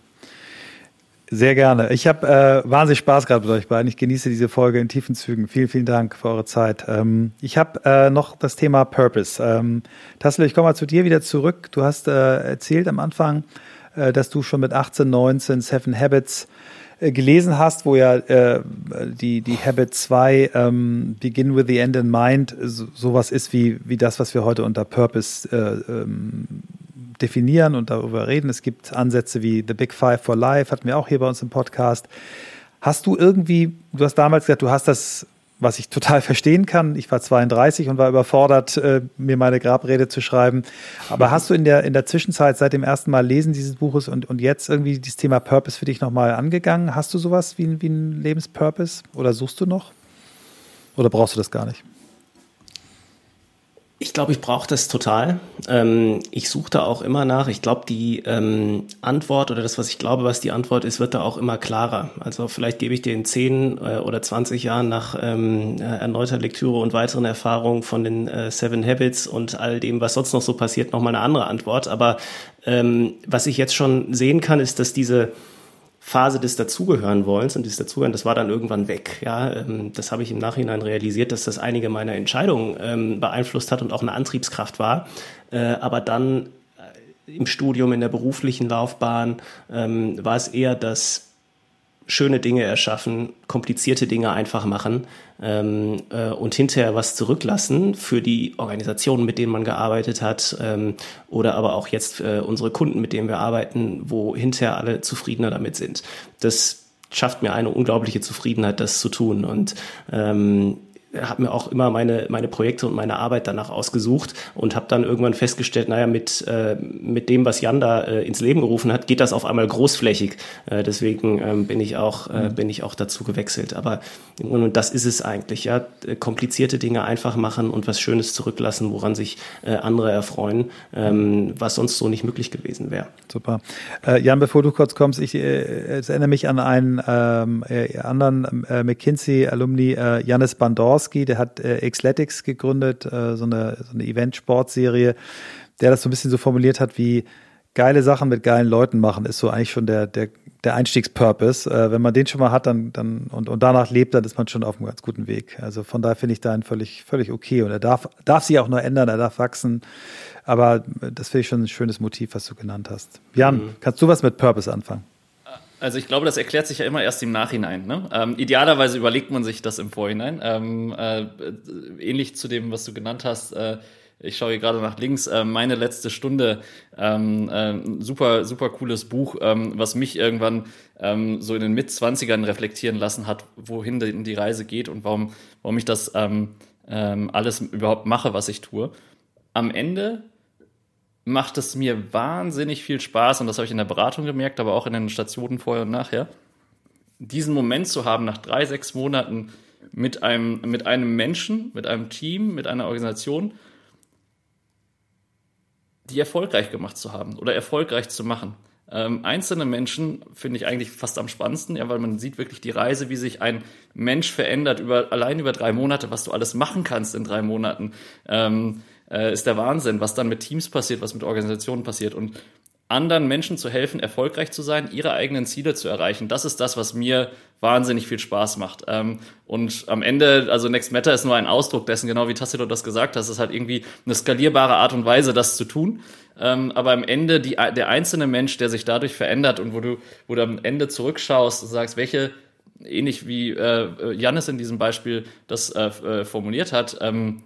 [SPEAKER 1] Sehr gerne. Ich habe äh, wahnsinnig Spaß gerade mit euch beiden. Ich genieße diese Folge in tiefen Zügen. Vielen, vielen Dank für eure Zeit. Ähm, ich habe äh, noch das Thema Purpose. Ähm, Tassel, ich komme mal zu dir wieder zurück. Du hast äh, erzählt am Anfang, äh, dass du schon mit 18, 19 Seven Habits äh, gelesen hast, wo ja äh, die, die Habit 2 ähm, Begin with the End in Mind so, sowas ist wie, wie das, was wir heute unter Purpose äh, ähm, definieren und darüber reden. Es gibt Ansätze wie The Big Five for Life, hatten wir auch hier bei uns im Podcast. Hast du irgendwie, du hast damals gesagt, du hast das was ich total *laughs* verstehen kann. Ich war 32 und war überfordert, äh, mir meine Grabrede zu schreiben. Aber hast du in der, in der Zwischenzeit seit dem ersten Mal Lesen dieses Buches und, und jetzt irgendwie das Thema Purpose für dich nochmal angegangen? Hast du sowas wie, wie ein Lebenspurpose oder suchst du noch? Oder brauchst du das gar nicht?
[SPEAKER 3] Ich glaube, ich brauche das total. Ähm, ich suche da auch immer nach. Ich glaube, die ähm, Antwort oder das, was ich glaube, was die Antwort ist, wird da auch immer klarer. Also vielleicht gebe ich dir in 10 äh, oder 20 Jahren nach ähm, äh, erneuter Lektüre und weiteren Erfahrungen von den äh, Seven Habits und all dem, was sonst noch so passiert, nochmal eine andere Antwort. Aber ähm, was ich jetzt schon sehen kann, ist, dass diese Phase des Dazugehören wollens und dieses Dazugehören, das war dann irgendwann weg. Ja, ähm, das habe ich im Nachhinein realisiert, dass das einige meiner Entscheidungen ähm, beeinflusst hat und auch eine Antriebskraft war. Äh, aber dann äh, im Studium, in der beruflichen Laufbahn ähm, war es eher das schöne Dinge erschaffen, komplizierte Dinge einfach machen ähm, äh, und hinterher was zurücklassen für die Organisationen, mit denen man gearbeitet hat ähm, oder aber auch jetzt äh, unsere Kunden, mit denen wir arbeiten, wo hinterher alle zufriedener damit sind. Das schafft mir eine unglaubliche Zufriedenheit, das zu tun und ähm, habe mir auch immer meine, meine Projekte und meine Arbeit danach ausgesucht und habe dann irgendwann festgestellt, naja, mit, äh, mit dem, was Jan da äh, ins Leben gerufen hat, geht das auf einmal großflächig. Äh, deswegen ähm, bin ich auch, äh, mhm. bin ich auch dazu gewechselt. Aber und das ist es eigentlich, ja. Komplizierte Dinge einfach machen und was Schönes zurücklassen, woran sich äh, andere erfreuen, ähm, was sonst so nicht möglich gewesen wäre.
[SPEAKER 1] Super. Äh, Jan, bevor du kurz kommst, ich äh, erinnere mich an einen ähm, äh, anderen äh, McKinsey-Alumni, äh, Janis Bandors, Jaworski, der hat äh, Xletics gegründet, äh, so eine, so eine Event-Sportserie, der das so ein bisschen so formuliert hat wie geile Sachen mit geilen Leuten machen, ist so eigentlich schon der, der, der Einstiegspurpose. Äh, wenn man den schon mal hat dann, dann und, und danach lebt, dann ist man schon auf einem ganz guten Weg. Also von daher finde ich da einen völlig, völlig okay. Und er darf, darf sich auch nur ändern, er darf wachsen. Aber das finde ich schon ein schönes Motiv, was du genannt hast. Jan, mhm. kannst du was mit Purpose anfangen?
[SPEAKER 2] Also ich glaube, das erklärt sich ja immer erst im Nachhinein. Ne? Ähm, idealerweise überlegt man sich das im Vorhinein. Ähm, äh, ähnlich zu dem, was du genannt hast. Äh, ich schaue hier gerade nach links. Äh, meine letzte Stunde. Ähm, äh, super, super cooles Buch, ähm, was mich irgendwann ähm, so in den Mitzwanzigern reflektieren lassen hat, wohin die, die Reise geht und warum, warum ich das ähm, ähm, alles überhaupt mache, was ich tue. Am Ende macht es mir wahnsinnig viel Spaß, und das habe ich in der Beratung gemerkt, aber auch in den Stationen vorher und nachher, diesen Moment zu haben, nach drei, sechs Monaten mit einem, mit einem Menschen, mit einem Team, mit einer Organisation, die erfolgreich gemacht zu haben oder erfolgreich zu machen. Ähm, einzelne Menschen finde ich eigentlich fast am spannendsten, ja, weil man sieht wirklich die Reise, wie sich ein Mensch verändert über allein über drei Monate, was du alles machen kannst in drei Monaten. Ähm, äh, ist der Wahnsinn, was dann mit Teams passiert, was mit Organisationen passiert. Und anderen Menschen zu helfen, erfolgreich zu sein, ihre eigenen Ziele zu erreichen. Das ist das, was mir wahnsinnig viel Spaß macht. Ähm, und am Ende, also Next Matter ist nur ein Ausdruck dessen, genau wie Tassilo das gesagt hat, es ist halt irgendwie eine skalierbare Art und Weise, das zu tun. Ähm, aber am Ende die, der einzelne Mensch, der sich dadurch verändert und wo du, wo du am Ende zurückschaust und sagst, welche, ähnlich wie äh, Jannis in diesem Beispiel das äh, äh formuliert hat, ähm,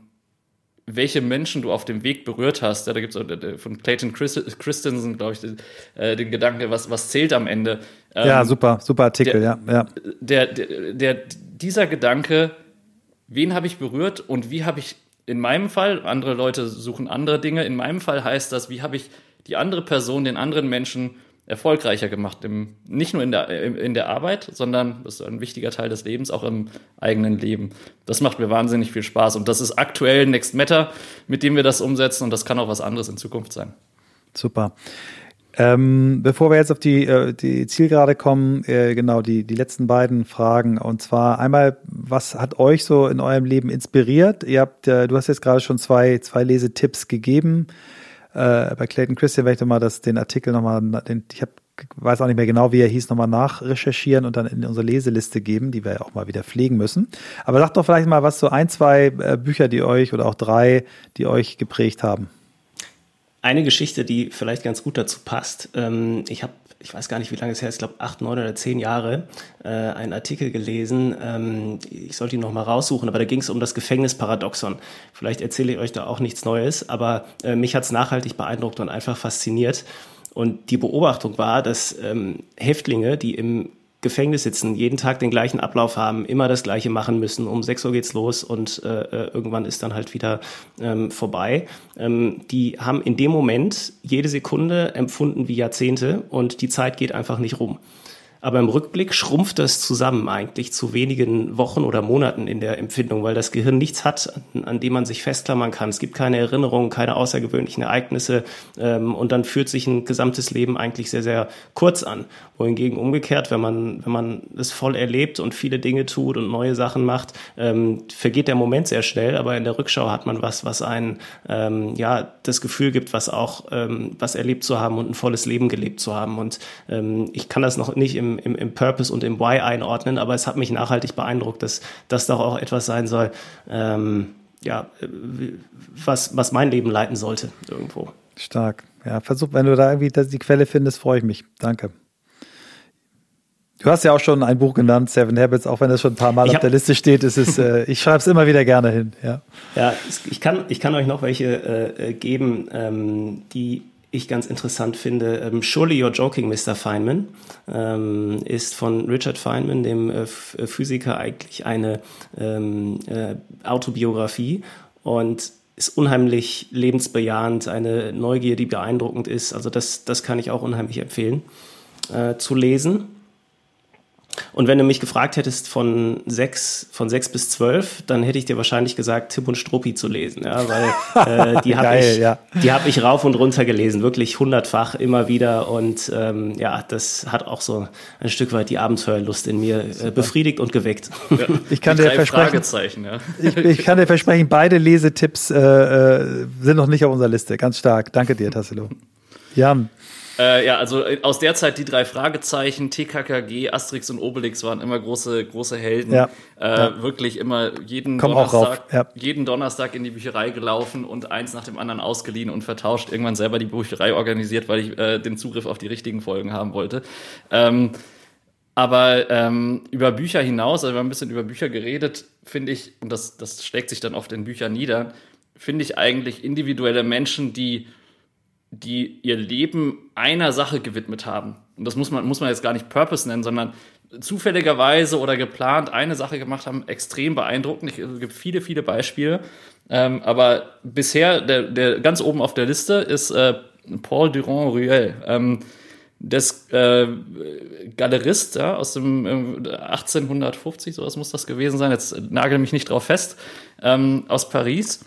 [SPEAKER 2] welche Menschen du auf dem Weg berührt hast. Ja, da gibt es von Clayton Christensen, glaube ich, den, äh, den Gedanke, was, was zählt am Ende.
[SPEAKER 1] Ähm, ja, super, super Artikel,
[SPEAKER 2] der,
[SPEAKER 1] ja. ja.
[SPEAKER 2] Der, der, der, dieser Gedanke, wen habe ich berührt und wie habe ich in meinem Fall, andere Leute suchen andere Dinge, in meinem Fall heißt das, wie habe ich die andere Person, den anderen Menschen erfolgreicher gemacht. Im, nicht nur in der, in der Arbeit, sondern das ist ein wichtiger Teil des Lebens, auch im eigenen Leben. Das macht mir wahnsinnig viel Spaß. Und das ist aktuell Next Matter, mit dem wir das umsetzen. Und das kann auch was anderes in Zukunft sein.
[SPEAKER 1] Super. Ähm, bevor wir jetzt auf die, äh, die Zielgerade kommen, äh, genau die, die letzten beiden Fragen. Und zwar einmal, was hat euch so in eurem Leben inspiriert? Ihr habt, äh, du hast jetzt gerade schon zwei, zwei Lesetipps gegeben. Äh, bei Clayton Christian werde ich doch mal das, den Artikel nochmal, den, ich hab, weiß auch nicht mehr genau, wie er hieß, nochmal nachrecherchieren und dann in unsere Leseliste geben, die wir ja auch mal wieder pflegen müssen. Aber sagt doch vielleicht mal, was so ein, zwei äh, Bücher, die euch oder auch drei, die euch geprägt haben.
[SPEAKER 3] Eine Geschichte, die vielleicht ganz gut dazu passt. Ähm, ich habe ich weiß gar nicht, wie lange es her ist, ich glaube acht, neun oder zehn Jahre, äh, einen Artikel gelesen. Ähm, ich sollte ihn noch mal raussuchen, aber da ging es um das Gefängnisparadoxon. Vielleicht erzähle ich euch da auch nichts Neues, aber äh, mich hat es nachhaltig beeindruckt und einfach fasziniert. Und die Beobachtung war, dass ähm, Häftlinge, die im Gefängnis sitzen, jeden Tag den gleichen Ablauf haben, immer das Gleiche machen müssen. Um 6 Uhr geht's los und äh, äh, irgendwann ist dann halt wieder ähm, vorbei. Ähm, die haben in dem Moment jede Sekunde empfunden wie Jahrzehnte und die Zeit geht einfach nicht rum. Aber im Rückblick schrumpft das zusammen eigentlich zu wenigen Wochen oder Monaten in der Empfindung, weil das Gehirn nichts hat, an, dem man sich festklammern kann. Es gibt keine Erinnerungen, keine außergewöhnlichen Ereignisse ähm, und dann fühlt sich ein gesamtes Leben eigentlich sehr, sehr kurz an. Wohingegen umgekehrt, wenn man, wenn man es voll erlebt und viele Dinge tut und neue Sachen macht, ähm, vergeht der Moment sehr schnell, aber in der Rückschau hat man was, was einen ähm, ja das Gefühl gibt, was auch ähm, was erlebt zu haben und ein volles Leben gelebt zu haben. Und ähm, ich kann das noch nicht im im, im, Purpose und im Why einordnen, aber es hat mich nachhaltig beeindruckt, dass das doch auch etwas sein soll, ähm, ja, was, was mein Leben leiten sollte irgendwo.
[SPEAKER 1] Stark. Ja, versuch, wenn du da irgendwie die Quelle findest, freue ich mich. Danke. Du hast ja auch schon ein Buch genannt, Seven Habits, auch wenn es schon ein paar Mal auf der Liste steht. Ist es, äh, ich schreibe es immer wieder gerne hin. Ja,
[SPEAKER 3] ja ich, kann, ich kann euch noch welche äh, geben, ähm, die ich ganz interessant finde. Ähm, Surely You're Joking, Mr. Feynman, ähm, ist von Richard Feynman, dem äh, äh, Physiker, eigentlich eine ähm, äh, Autobiografie und ist unheimlich lebensbejahend, eine Neugier, die beeindruckend ist. Also das, das kann ich auch unheimlich empfehlen äh, zu lesen. Und wenn du mich gefragt hättest von sechs, von sechs bis zwölf, dann hätte ich dir wahrscheinlich gesagt, Tipp und Struppi zu lesen, ja, weil äh, die *laughs* habe ich, ja. die habe ich rauf und runter gelesen, wirklich hundertfach immer wieder. Und ähm, ja, das hat auch so ein Stück weit die Abenteuerlust in mir äh, befriedigt und geweckt. Ja, *laughs*
[SPEAKER 1] ich kann dir versprechen, ja. ich, ich, kann dir versprechen, beide Lesetipps äh, äh, sind noch nicht auf unserer Liste. Ganz stark. Danke dir, Tassilo.
[SPEAKER 2] Jan. Äh, ja, also äh, aus der Zeit die drei Fragezeichen, TKKG, Asterix und Obelix waren immer große, große Helden. Ja, äh, ja. Wirklich immer jeden
[SPEAKER 1] Komm Donnerstag,
[SPEAKER 2] ja. jeden Donnerstag in die Bücherei gelaufen und eins nach dem anderen ausgeliehen und vertauscht. Irgendwann selber die Bücherei organisiert, weil ich äh, den Zugriff auf die richtigen Folgen haben wollte. Ähm, aber ähm, über Bücher hinaus, also wir haben ein bisschen über Bücher geredet, finde ich, und das, das schlägt sich dann oft in Büchern nieder, finde ich eigentlich individuelle Menschen, die die ihr Leben einer Sache gewidmet haben. Und das muss man, muss man jetzt gar nicht Purpose nennen, sondern zufälligerweise oder geplant eine Sache gemacht haben, extrem beeindruckend. Ich, es gibt viele, viele Beispiele. Ähm, aber bisher, der, der ganz oben auf der Liste ist äh, Paul Durand-Ruel. Ähm, des äh, Galerist ja, aus dem äh, 1850, sowas muss das gewesen sein, jetzt nagel mich nicht drauf fest, ähm, aus Paris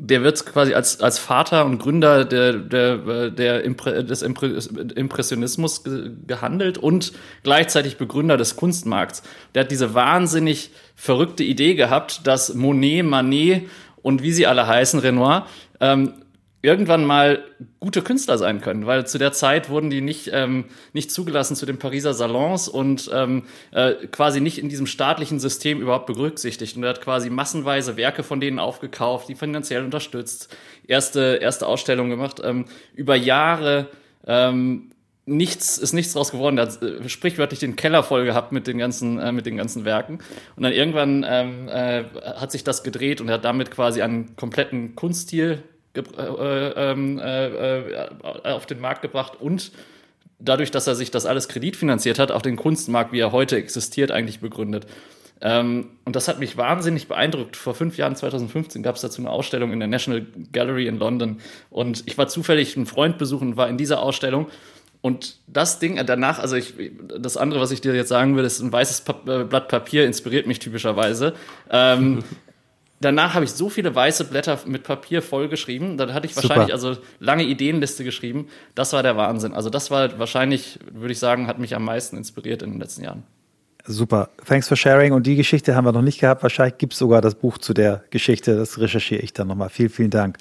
[SPEAKER 2] der wird quasi als, als Vater und Gründer der, der, der Impre, des Impressionismus gehandelt und gleichzeitig Begründer des Kunstmarkts. Der hat diese wahnsinnig verrückte Idee gehabt, dass Monet, Manet und wie sie alle heißen, Renoir, ähm, irgendwann mal gute Künstler sein können, weil zu der Zeit wurden die nicht, ähm, nicht zugelassen zu den Pariser Salons und ähm, äh, quasi nicht in diesem staatlichen System überhaupt berücksichtigt. Und er hat quasi massenweise Werke von denen aufgekauft, die finanziell unterstützt, erste, erste Ausstellungen gemacht, ähm, über Jahre ähm, nichts ist nichts draus geworden. Er hat äh, sprichwörtlich den Keller voll gehabt mit den ganzen äh, mit den ganzen Werken und dann irgendwann ähm, äh, hat sich das gedreht und er hat damit quasi einen kompletten Kunststil äh, äh, ähm, äh, auf den Markt gebracht und dadurch, dass er sich das alles kreditfinanziert hat, auch den Kunstmarkt, wie er heute existiert, eigentlich begründet. Ähm, und das hat mich wahnsinnig beeindruckt. Vor fünf Jahren, 2015, gab es dazu eine Ausstellung in der National Gallery in London. Und ich war zufällig einen Freund besuchen und war in dieser Ausstellung. Und das Ding danach, also ich, das andere, was ich dir jetzt sagen will, ist ein weißes Blatt Papier, inspiriert mich typischerweise. Ähm, *laughs* danach habe ich so viele weiße Blätter mit Papier vollgeschrieben. Dann hatte ich wahrscheinlich Super. also lange Ideenliste geschrieben. Das war der Wahnsinn. Also das war wahrscheinlich, würde ich sagen, hat mich am meisten inspiriert in den letzten Jahren.
[SPEAKER 1] Super. Thanks for sharing. Und die Geschichte haben wir noch nicht gehabt. Wahrscheinlich gibt es sogar das Buch zu der Geschichte. Das recherchiere ich dann nochmal. Vielen, vielen Dank.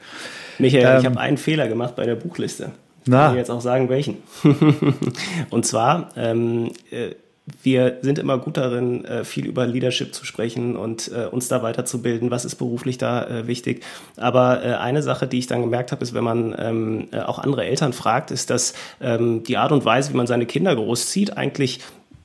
[SPEAKER 3] Michael, ähm, ich habe einen Fehler gemacht bei der Buchliste. Na. Ich kann jetzt auch sagen, welchen. *laughs* Und zwar, ähm, äh, wir sind immer gut darin, äh, viel über Leadership zu sprechen und äh, uns da weiterzubilden. Was ist beruflich da äh, wichtig? Aber eine Sache, die ich dann gemerkt habe, ist, wenn man ähm, auch andere Eltern fragt, ist, dass ähm, die Art und Weise, wie man seine Kinder großzieht, eigentlich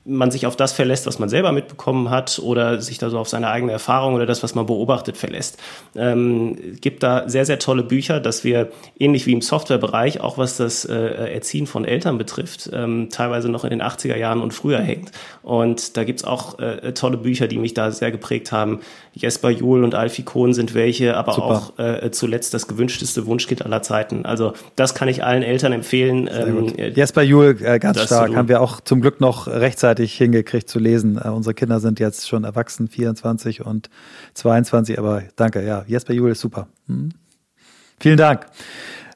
[SPEAKER 3] man sich auf das verlässt, was man selber mitbekommen hat oder sich da so auf seine eigene Erfahrung oder das, was man beobachtet, verlässt. Ähm, gibt da sehr, sehr tolle Bücher, dass wir ähnlich wie im Softwarebereich, auch was das äh, Erziehen von Eltern betrifft, ähm, teilweise noch in den 80er Jahren und früher hängt. Und da gibt's auch äh, tolle Bücher, die mich da sehr geprägt haben. Jesper Juhl und Alfie Kohn sind welche, aber Super. auch äh, zuletzt das gewünschteste Wunschkind aller Zeiten. Also das kann ich allen Eltern empfehlen.
[SPEAKER 1] Ähm, Jesper Juhl, äh, ganz stark, haben wir auch zum Glück noch rechtzeitig rechtzeitig hingekriegt zu lesen. Äh, unsere Kinder sind jetzt schon erwachsen, 24 und 22, aber danke, ja, Jesper Juhl ist super. Mhm. Vielen Dank.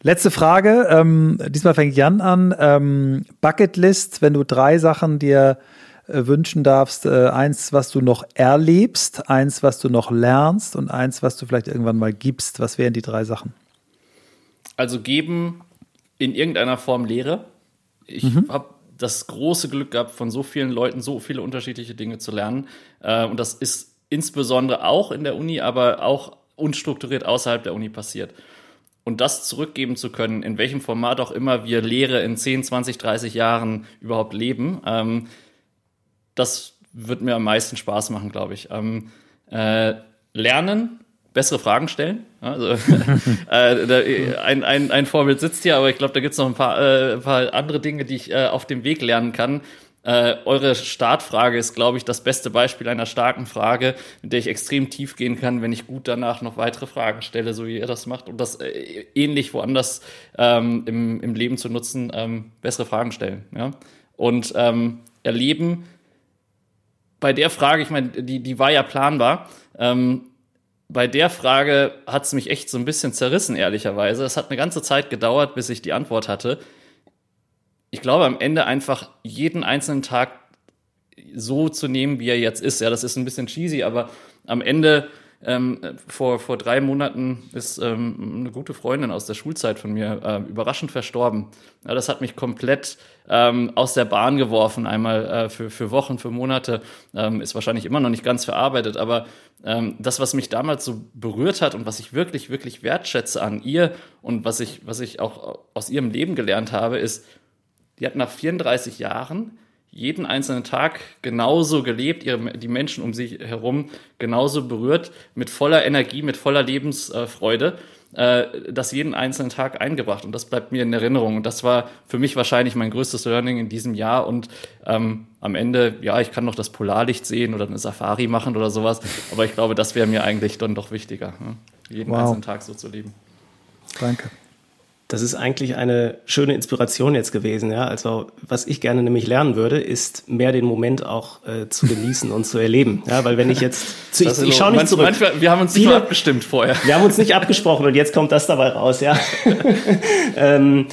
[SPEAKER 1] Letzte Frage, ähm, diesmal fängt Jan an. Ähm, Bucketlist, wenn du drei Sachen dir äh, wünschen darfst, äh, eins, was du noch erlebst, eins, was du noch lernst und eins, was du vielleicht irgendwann mal gibst. Was wären die drei Sachen?
[SPEAKER 2] Also geben in irgendeiner Form Lehre. Ich mhm. habe das große Glück gehabt, von so vielen Leuten so viele unterschiedliche Dinge zu lernen. Äh, und das ist insbesondere auch in der Uni, aber auch unstrukturiert außerhalb der Uni passiert. Und das zurückgeben zu können, in welchem Format auch immer wir Lehre in 10, 20, 30 Jahren überhaupt leben, ähm, das wird mir am meisten Spaß machen, glaube ich. Ähm, äh, lernen, bessere Fragen stellen. Also, *laughs* äh, ein, ein, ein Vorbild sitzt hier, aber ich glaube, da gibt es noch ein paar, äh, ein paar andere Dinge, die ich äh, auf dem Weg lernen kann. Äh, eure Startfrage ist, glaube ich, das beste Beispiel einer starken Frage, mit der ich extrem tief gehen kann, wenn ich gut danach noch weitere Fragen stelle, so wie ihr das macht, und das äh, ähnlich woanders ähm, im, im Leben zu nutzen, ähm, bessere Fragen stellen. Ja? Und ähm, erleben, bei der Frage, ich meine, die, die war ja planbar, ähm, bei der Frage hat es mich echt so ein bisschen zerrissen, ehrlicherweise. Es hat eine ganze Zeit gedauert, bis ich die Antwort hatte. Ich glaube, am Ende einfach jeden einzelnen Tag so zu nehmen, wie er jetzt ist. Ja, das ist ein bisschen cheesy, aber am Ende ähm, vor, vor drei Monaten ist ähm, eine gute Freundin aus der Schulzeit von mir äh, überraschend verstorben. Ja, das hat mich komplett ähm, aus der Bahn geworfen, einmal äh, für, für Wochen, für Monate. Ähm, ist wahrscheinlich immer noch nicht ganz verarbeitet, aber ähm, das, was mich damals so berührt hat und was ich wirklich, wirklich wertschätze an ihr und was ich, was ich auch aus ihrem Leben gelernt habe, ist, die hat nach 34 Jahren jeden einzelnen Tag genauso gelebt, ihre, die Menschen um sich herum genauso berührt, mit voller Energie, mit voller Lebensfreude, äh, das jeden einzelnen Tag eingebracht. Und das bleibt mir in Erinnerung. Und das war für mich wahrscheinlich mein größtes Learning in diesem Jahr. Und ähm, am Ende, ja, ich kann noch das Polarlicht sehen oder eine Safari machen oder sowas. Aber ich glaube, das wäre mir eigentlich dann doch wichtiger, ne? jeden wow. einzelnen Tag so zu leben.
[SPEAKER 1] Danke.
[SPEAKER 3] Das ist eigentlich eine schöne Inspiration jetzt gewesen. Ja? Also was ich gerne nämlich lernen würde, ist mehr den Moment auch äh, zu *laughs* genießen und zu erleben. Ja, weil wenn ich jetzt, zu, ich, ich schaue nicht zurück.
[SPEAKER 2] Manchmal, wir haben uns Viele, nicht abgestimmt vorher.
[SPEAKER 3] Wir haben uns nicht abgesprochen und jetzt kommt das dabei raus. Ja. *laughs* ähm,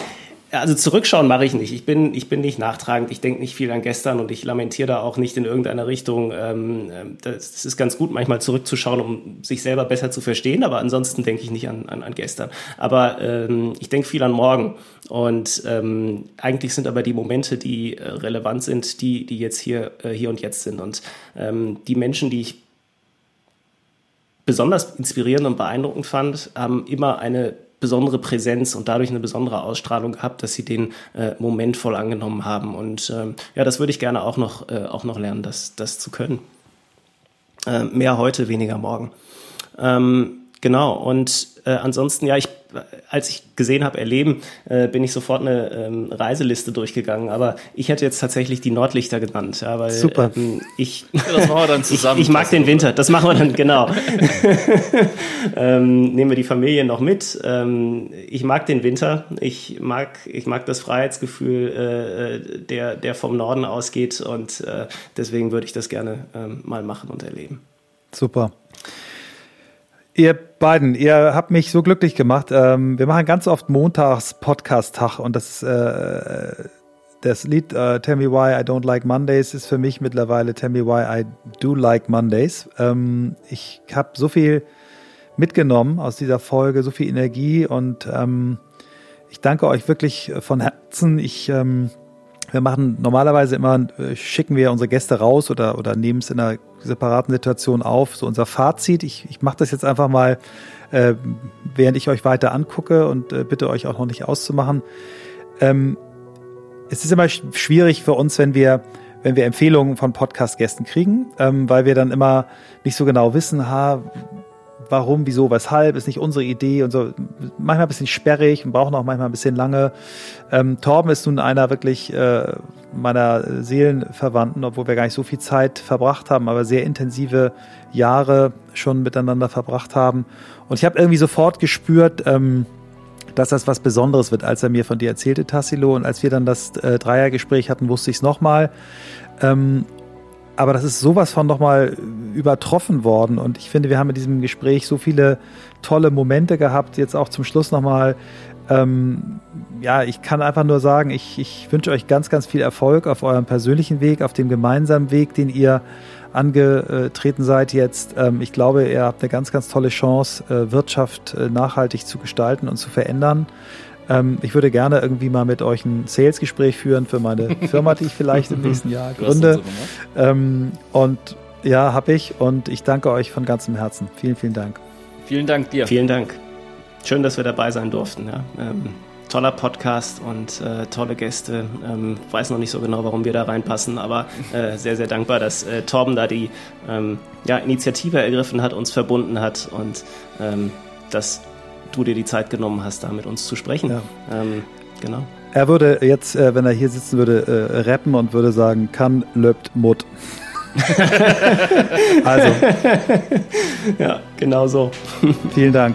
[SPEAKER 3] also zurückschauen mache ich nicht. Ich bin, ich bin nicht nachtragend, ich denke nicht viel an gestern und ich lamentiere da auch nicht in irgendeiner Richtung. Ähm, ähm, das ist ganz gut, manchmal zurückzuschauen, um sich selber besser zu verstehen, aber ansonsten denke ich nicht an, an, an gestern. Aber ähm, ich denke viel an morgen. Und ähm, eigentlich sind aber die Momente, die äh, relevant sind, die, die jetzt hier, äh, hier und jetzt sind. Und ähm, die Menschen, die ich besonders inspirierend und beeindruckend fand, haben immer eine besondere Präsenz und dadurch eine besondere Ausstrahlung gehabt, dass sie den äh, Moment voll angenommen haben. Und ähm, ja, das würde ich gerne auch noch, äh, auch noch lernen, das, das zu können. Äh, mehr heute, weniger morgen. Ähm, genau, und äh, ansonsten, ja, ich als ich gesehen habe, erleben, äh, bin ich sofort eine ähm, Reiseliste durchgegangen. Aber ich hätte jetzt tatsächlich die Nordlichter genannt. Ja, weil,
[SPEAKER 1] Super.
[SPEAKER 3] Ähm, ich,
[SPEAKER 2] ja, das machen wir dann *laughs* zusammen.
[SPEAKER 3] ich, ich mag den Winter. Das machen wir dann, genau. *laughs* *laughs* ähm, nehmen wir die Familie noch mit. Ähm, ich mag den Winter. Ich mag, ich mag das Freiheitsgefühl, äh, äh der, der vom Norden ausgeht. Und äh, deswegen würde ich das gerne ähm, mal machen und erleben.
[SPEAKER 1] Super. Ihr beiden, ihr habt mich so glücklich gemacht. Ähm, wir machen ganz oft montags Podcast-Tag und das, äh, das Lied äh, Tell Me Why I Don't Like Mondays ist für mich mittlerweile Tell Me Why I Do Like Mondays. Ähm, ich habe so viel mitgenommen aus dieser Folge, so viel Energie und ähm, ich danke euch wirklich von Herzen. Ich ähm, wir machen normalerweise immer, äh, schicken wir unsere Gäste raus oder, oder nehmen es in einer separaten Situation auf, so unser Fazit. Ich, ich mache das jetzt einfach mal, äh, während ich euch weiter angucke und äh, bitte euch auch noch nicht auszumachen. Ähm, es ist immer schwierig für uns, wenn wir wenn wir Empfehlungen von Podcast-Gästen kriegen, ähm, weil wir dann immer nicht so genau wissen, ha, warum, wieso, weshalb, ist nicht unsere Idee und so. Manchmal ein bisschen sperrig und brauchen auch manchmal ein bisschen lange. Ähm, Torben ist nun einer wirklich äh, meiner Seelenverwandten, obwohl wir gar nicht so viel Zeit verbracht haben, aber sehr intensive Jahre schon miteinander verbracht haben. Und ich habe irgendwie sofort gespürt, ähm, dass das was Besonderes wird, als er mir von dir erzählte, Tassilo. Und als wir dann das äh, Dreiergespräch hatten, wusste ich es nochmal. Ähm, aber das ist sowas von nochmal übertroffen worden. Und ich finde, wir haben in diesem Gespräch so viele tolle Momente gehabt. Jetzt auch zum Schluss nochmal. Ähm, ja, ich kann einfach nur sagen, ich, ich wünsche euch ganz, ganz viel Erfolg auf eurem persönlichen Weg, auf dem gemeinsamen Weg, den ihr angetreten seid jetzt. Ähm, ich glaube, ihr habt eine ganz, ganz tolle Chance, äh, Wirtschaft äh, nachhaltig zu gestalten und zu verändern. Ähm, ich würde gerne irgendwie mal mit euch ein Sales-Gespräch führen für meine *laughs* Firma, die ich vielleicht im nächsten Jahr gründe. Ähm, und ja, habe ich. Und ich danke euch von ganzem Herzen. Vielen, vielen Dank.
[SPEAKER 2] Vielen Dank dir.
[SPEAKER 3] Vielen Dank. Schön, dass wir dabei sein durften. Ja. Ähm, toller Podcast und äh, tolle Gäste. Ähm, weiß noch nicht so genau, warum wir da reinpassen, aber äh, sehr, sehr dankbar, dass äh, Torben da die ähm, ja, Initiative ergriffen hat, uns verbunden hat und ähm, das du dir die Zeit genommen hast, da mit uns zu sprechen. Ja. Ähm, genau.
[SPEAKER 1] Er würde jetzt, äh, wenn er hier sitzen würde, äh, rappen und würde sagen, kann, löbt, mut. *laughs*
[SPEAKER 3] also. ja, genau so.
[SPEAKER 1] Vielen Dank.